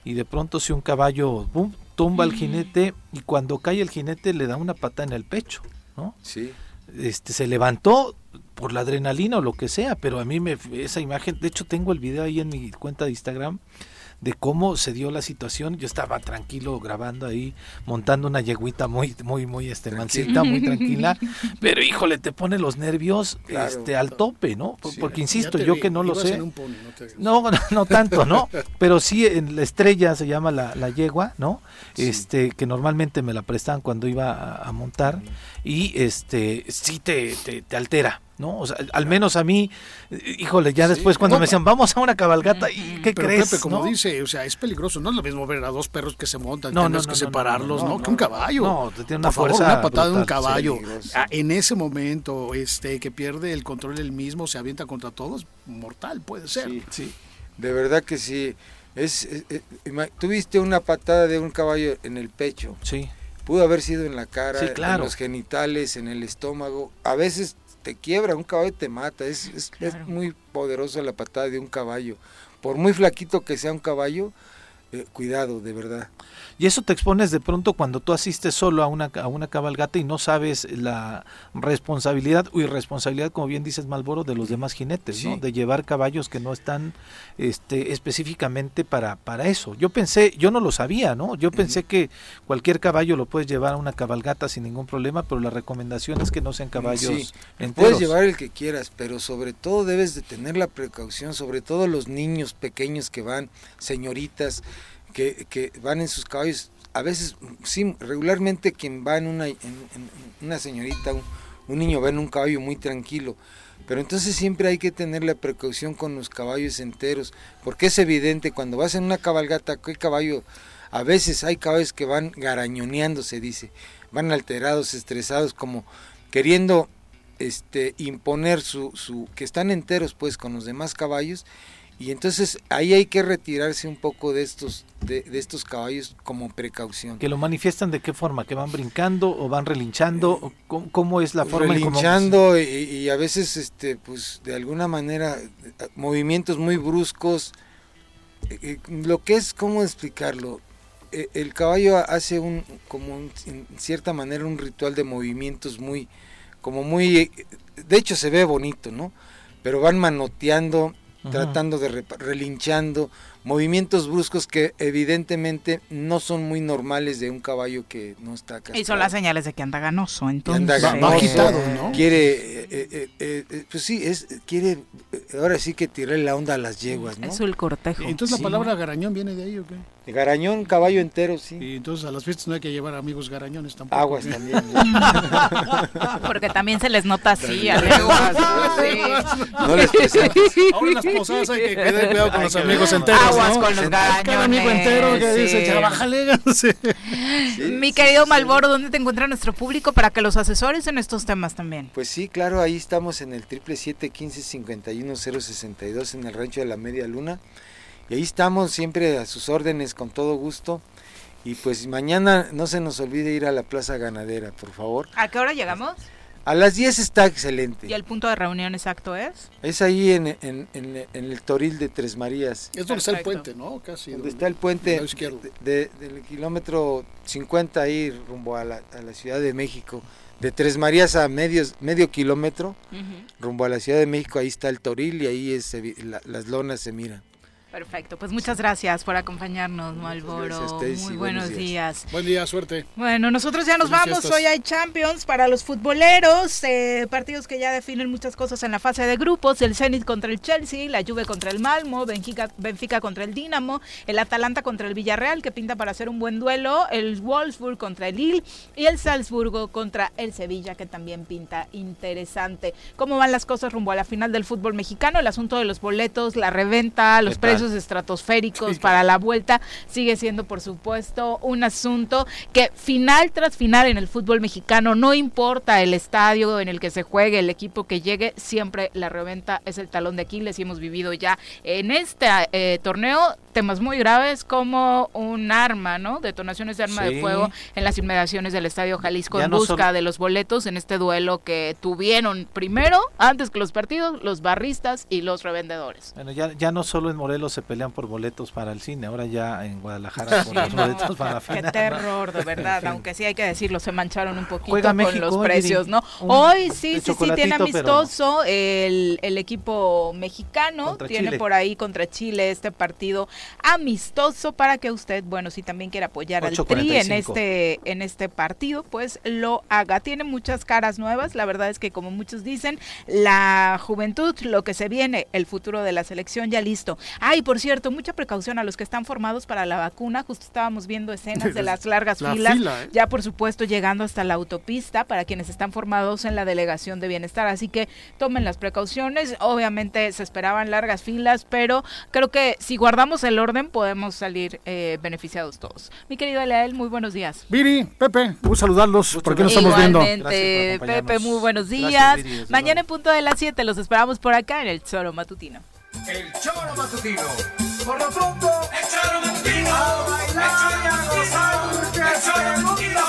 y de pronto si un caballo boom, tumba al jinete y cuando cae el jinete le da una pata en el pecho, ¿no? Sí. Este se levantó por la adrenalina o lo que sea, pero a mí me esa imagen, de hecho tengo el video ahí en mi cuenta de Instagram de cómo se dio la situación. Yo estaba tranquilo grabando ahí, montando una yeguita muy, muy, muy este mansita, muy tranquila. Pero híjole, te pone los nervios Claro. este al tope, ¿no? Sí. Porque insisto, yo vi, que no lo sé. pony, no. No, no, no tanto, ¿no? Pero sí en la estrella se llama la, la yegua, ¿no? Sí. Este, que normalmente me la prestaban cuando iba a, a montar y este sí te, te, te altera, ¿no? O sea, al menos a mí, híjole, ya Sí. después cuando No, me decían, vamos a una cabalgata, ¿y qué Pero crees? Pepe, como no? dice, o sea, es peligroso. No es lo mismo ver a dos perros que se montan, No, no, tienes no, que separarlos, no, ¿no? no, que un caballo. No, te tiene una Por favor, fuerza una patada de un caballo. ah, en ese momento, este, que pierde el control él mismo, se avienta contra todos, mortal puede ser. Sí. Sí. De verdad que sí. Es, es- tuviste una patada de un caballo en el pecho. Sí, Pudo haber sido en la cara, Sí, claro. en los genitales, en el estómago. A veces te quiebra, un caballo te mata. Es, es, es muy poderosa la patada de un caballo. Por muy flaquito que sea un caballo, eh, cuidado, de verdad. Y eso te expones de pronto cuando tú asistes solo a una, a una cabalgata y no sabes la responsabilidad o irresponsabilidad, como bien dices Malboro, de los demás jinetes, ¿no? De llevar caballos que no están este, específicamente para, para eso. Yo pensé, yo no lo sabía, ¿no? Yo pensé que cualquier caballo lo puedes llevar a una cabalgata sin ningún problema, pero la recomendación es que no sean caballos enteros. Puedes llevar el que quieras, pero sobre todo debes de tener la precaución, sobre todo los niños pequeños que van, señoritas, que, que van en sus caballos, a veces, sí, regularmente quien va en una, una señorita, un, niño va en un caballo muy tranquilo, pero entonces siempre hay que tener la precaución con los caballos enteros, porque es evidente, cuando vas en una cabalgata, ¿qué caballo? A veces hay caballos que van garañoneando, se dice, van alterados, estresados, como queriendo este, imponer su, su, que están enteros pues con los demás caballos y entonces ahí hay que retirarse un poco de estos de, de, estos caballos como precaución. ¿Que lo manifiestan de qué forma? ¿Que van brincando o van relinchando? ¿Cómo, cómo es la forma? Relinchando y, y, a veces este pues de alguna manera movimientos muy bruscos. Eh, lo que es, ¿cómo explicarlo? Eh, el caballo hace un, como un, en cierta manera un ritual de movimientos muy, como muy, de hecho se ve bonito, ¿no? Pero van manoteando, tratando de re, relinchando, movimientos bruscos que evidentemente no son muy normales de un caballo que no está castrado. Y son las señales de que anda ganoso, entonces. Anda ganoso, quitado, ¿no? Quiere, eh, eh, eh, pues sí, es, quiere, ahora sí que tirar la onda a las yeguas, ¿no? Es el cortejo. Entonces Sí. la palabra garañón viene de ahí, ¿o qué? Garañón, caballo entero, sí. Y entonces a las fiestas no hay que llevar amigos garañones tampoco. Aguas también. Porque también se les nota así, a leguas. sí. No les. Ahora en las posadas hay que tener cuidado con los amigos enteros, Aguas ¿no? con los Cada amigo garañones, entero que dice, sí. ya bájale. sí. Mi querido Malboro, ¿dónde te encuentra nuestro público para que los asesores en estos temas también? Pues sí, claro, ahí estamos en el triple siete quince cincuenta y uno cero sesenta y dos en el rancho de la Media Luna. Y ahí estamos siempre a sus órdenes con todo gusto. Y pues mañana no se nos olvide ir a la Plaza Ganadera, por favor. ¿A qué hora llegamos? A las 10 está excelente. ¿Y el punto de reunión exacto es? Es ahí en, en, en- en el Toril de Tres Marías. Es donde está el puente, ¿no? Casi. Donde está el puente de- de- del kilómetro 50 ahí rumbo a la, a la Ciudad de México. De Tres Marías a medios, medio kilómetro rumbo a la Ciudad de México, ahí está el Toril y ahí es, la- las lonas se miran. Perfecto, pues muchas gracias por acompañarnos, Malboro. gracias Muy buenos buenos días. días. Buen día, suerte. Bueno, nosotros ya nos vamos. fiestas. Hoy hay Champions para los futboleros, eh, partidos que ya definen muchas cosas en la fase de grupos. El Zenit contra el Chelsea, la Juve contra el Malmo, Benfica, Benfica contra el Dinamo, el Atalanta contra el Villarreal, que pinta para hacer un buen duelo, el Wolfsburg contra el Lille y el Salzburgo contra el Sevilla, que también pinta interesante. ¿Cómo van las cosas rumbo a la final del fútbol mexicano? El asunto de los boletos, la reventa, los ¿Qué tal? Precios estratosféricos para la vuelta sigue siendo, por supuesto, un asunto que final tras final en el fútbol mexicano, no importa el estadio en el que se juegue, el equipo que llegue, siempre la reventa es el talón de Aquiles y hemos vivido ya en este eh, torneo temas muy graves como un arma, ¿no? Detonaciones de arma Sí. de fuego en las inmediaciones del Estadio Jalisco Ya en no busca de los boletos en este duelo que tuvieron primero, antes que los partidos, los barristas y los revendedores. Bueno, ya, ya no solo en Morelos se pelean por boletos para el cine, ahora ya en Guadalajara por los boletos para la Qué final. terror, de verdad, En fin. aunque sí hay que decirlo, se mancharon un poquito Juega con México los precios. ¿no? Un- Hoy sí, sí, sí, tiene pero- amistoso el, el equipo mexicano, Contra tiene Chile. por ahí contra Chile este partido amistoso para que usted, bueno, si también quiere apoyar al Tri en 8:45. este, en este partido, pues lo haga. Tiene muchas caras nuevas, la verdad es que como muchos dicen, la juventud, lo que se viene, el futuro de la selección ya listo. Ay, por cierto, mucha precaución a los que están formados para la vacuna, justo estábamos viendo escenas de las largas La filas, fila, ¿eh? ya por supuesto llegando hasta la autopista para quienes están formados en la delegación de bienestar, así que tomen las precauciones, obviamente se esperaban largas filas, pero creo que si guardamos el orden podemos salir eh, beneficiados todos. Mi querido Leal, muy buenos días. Viri, Pepe, un saludarlos. ¿Por qué nos estamos viendo? Pepe, muy buenos Gracias, días. Viri, Mañana en punto de las 7 los esperamos por acá en el Choro Matutino. El choro matutino. Por lo pronto, el choro matutino. A bailar a gozar, el choro matutino.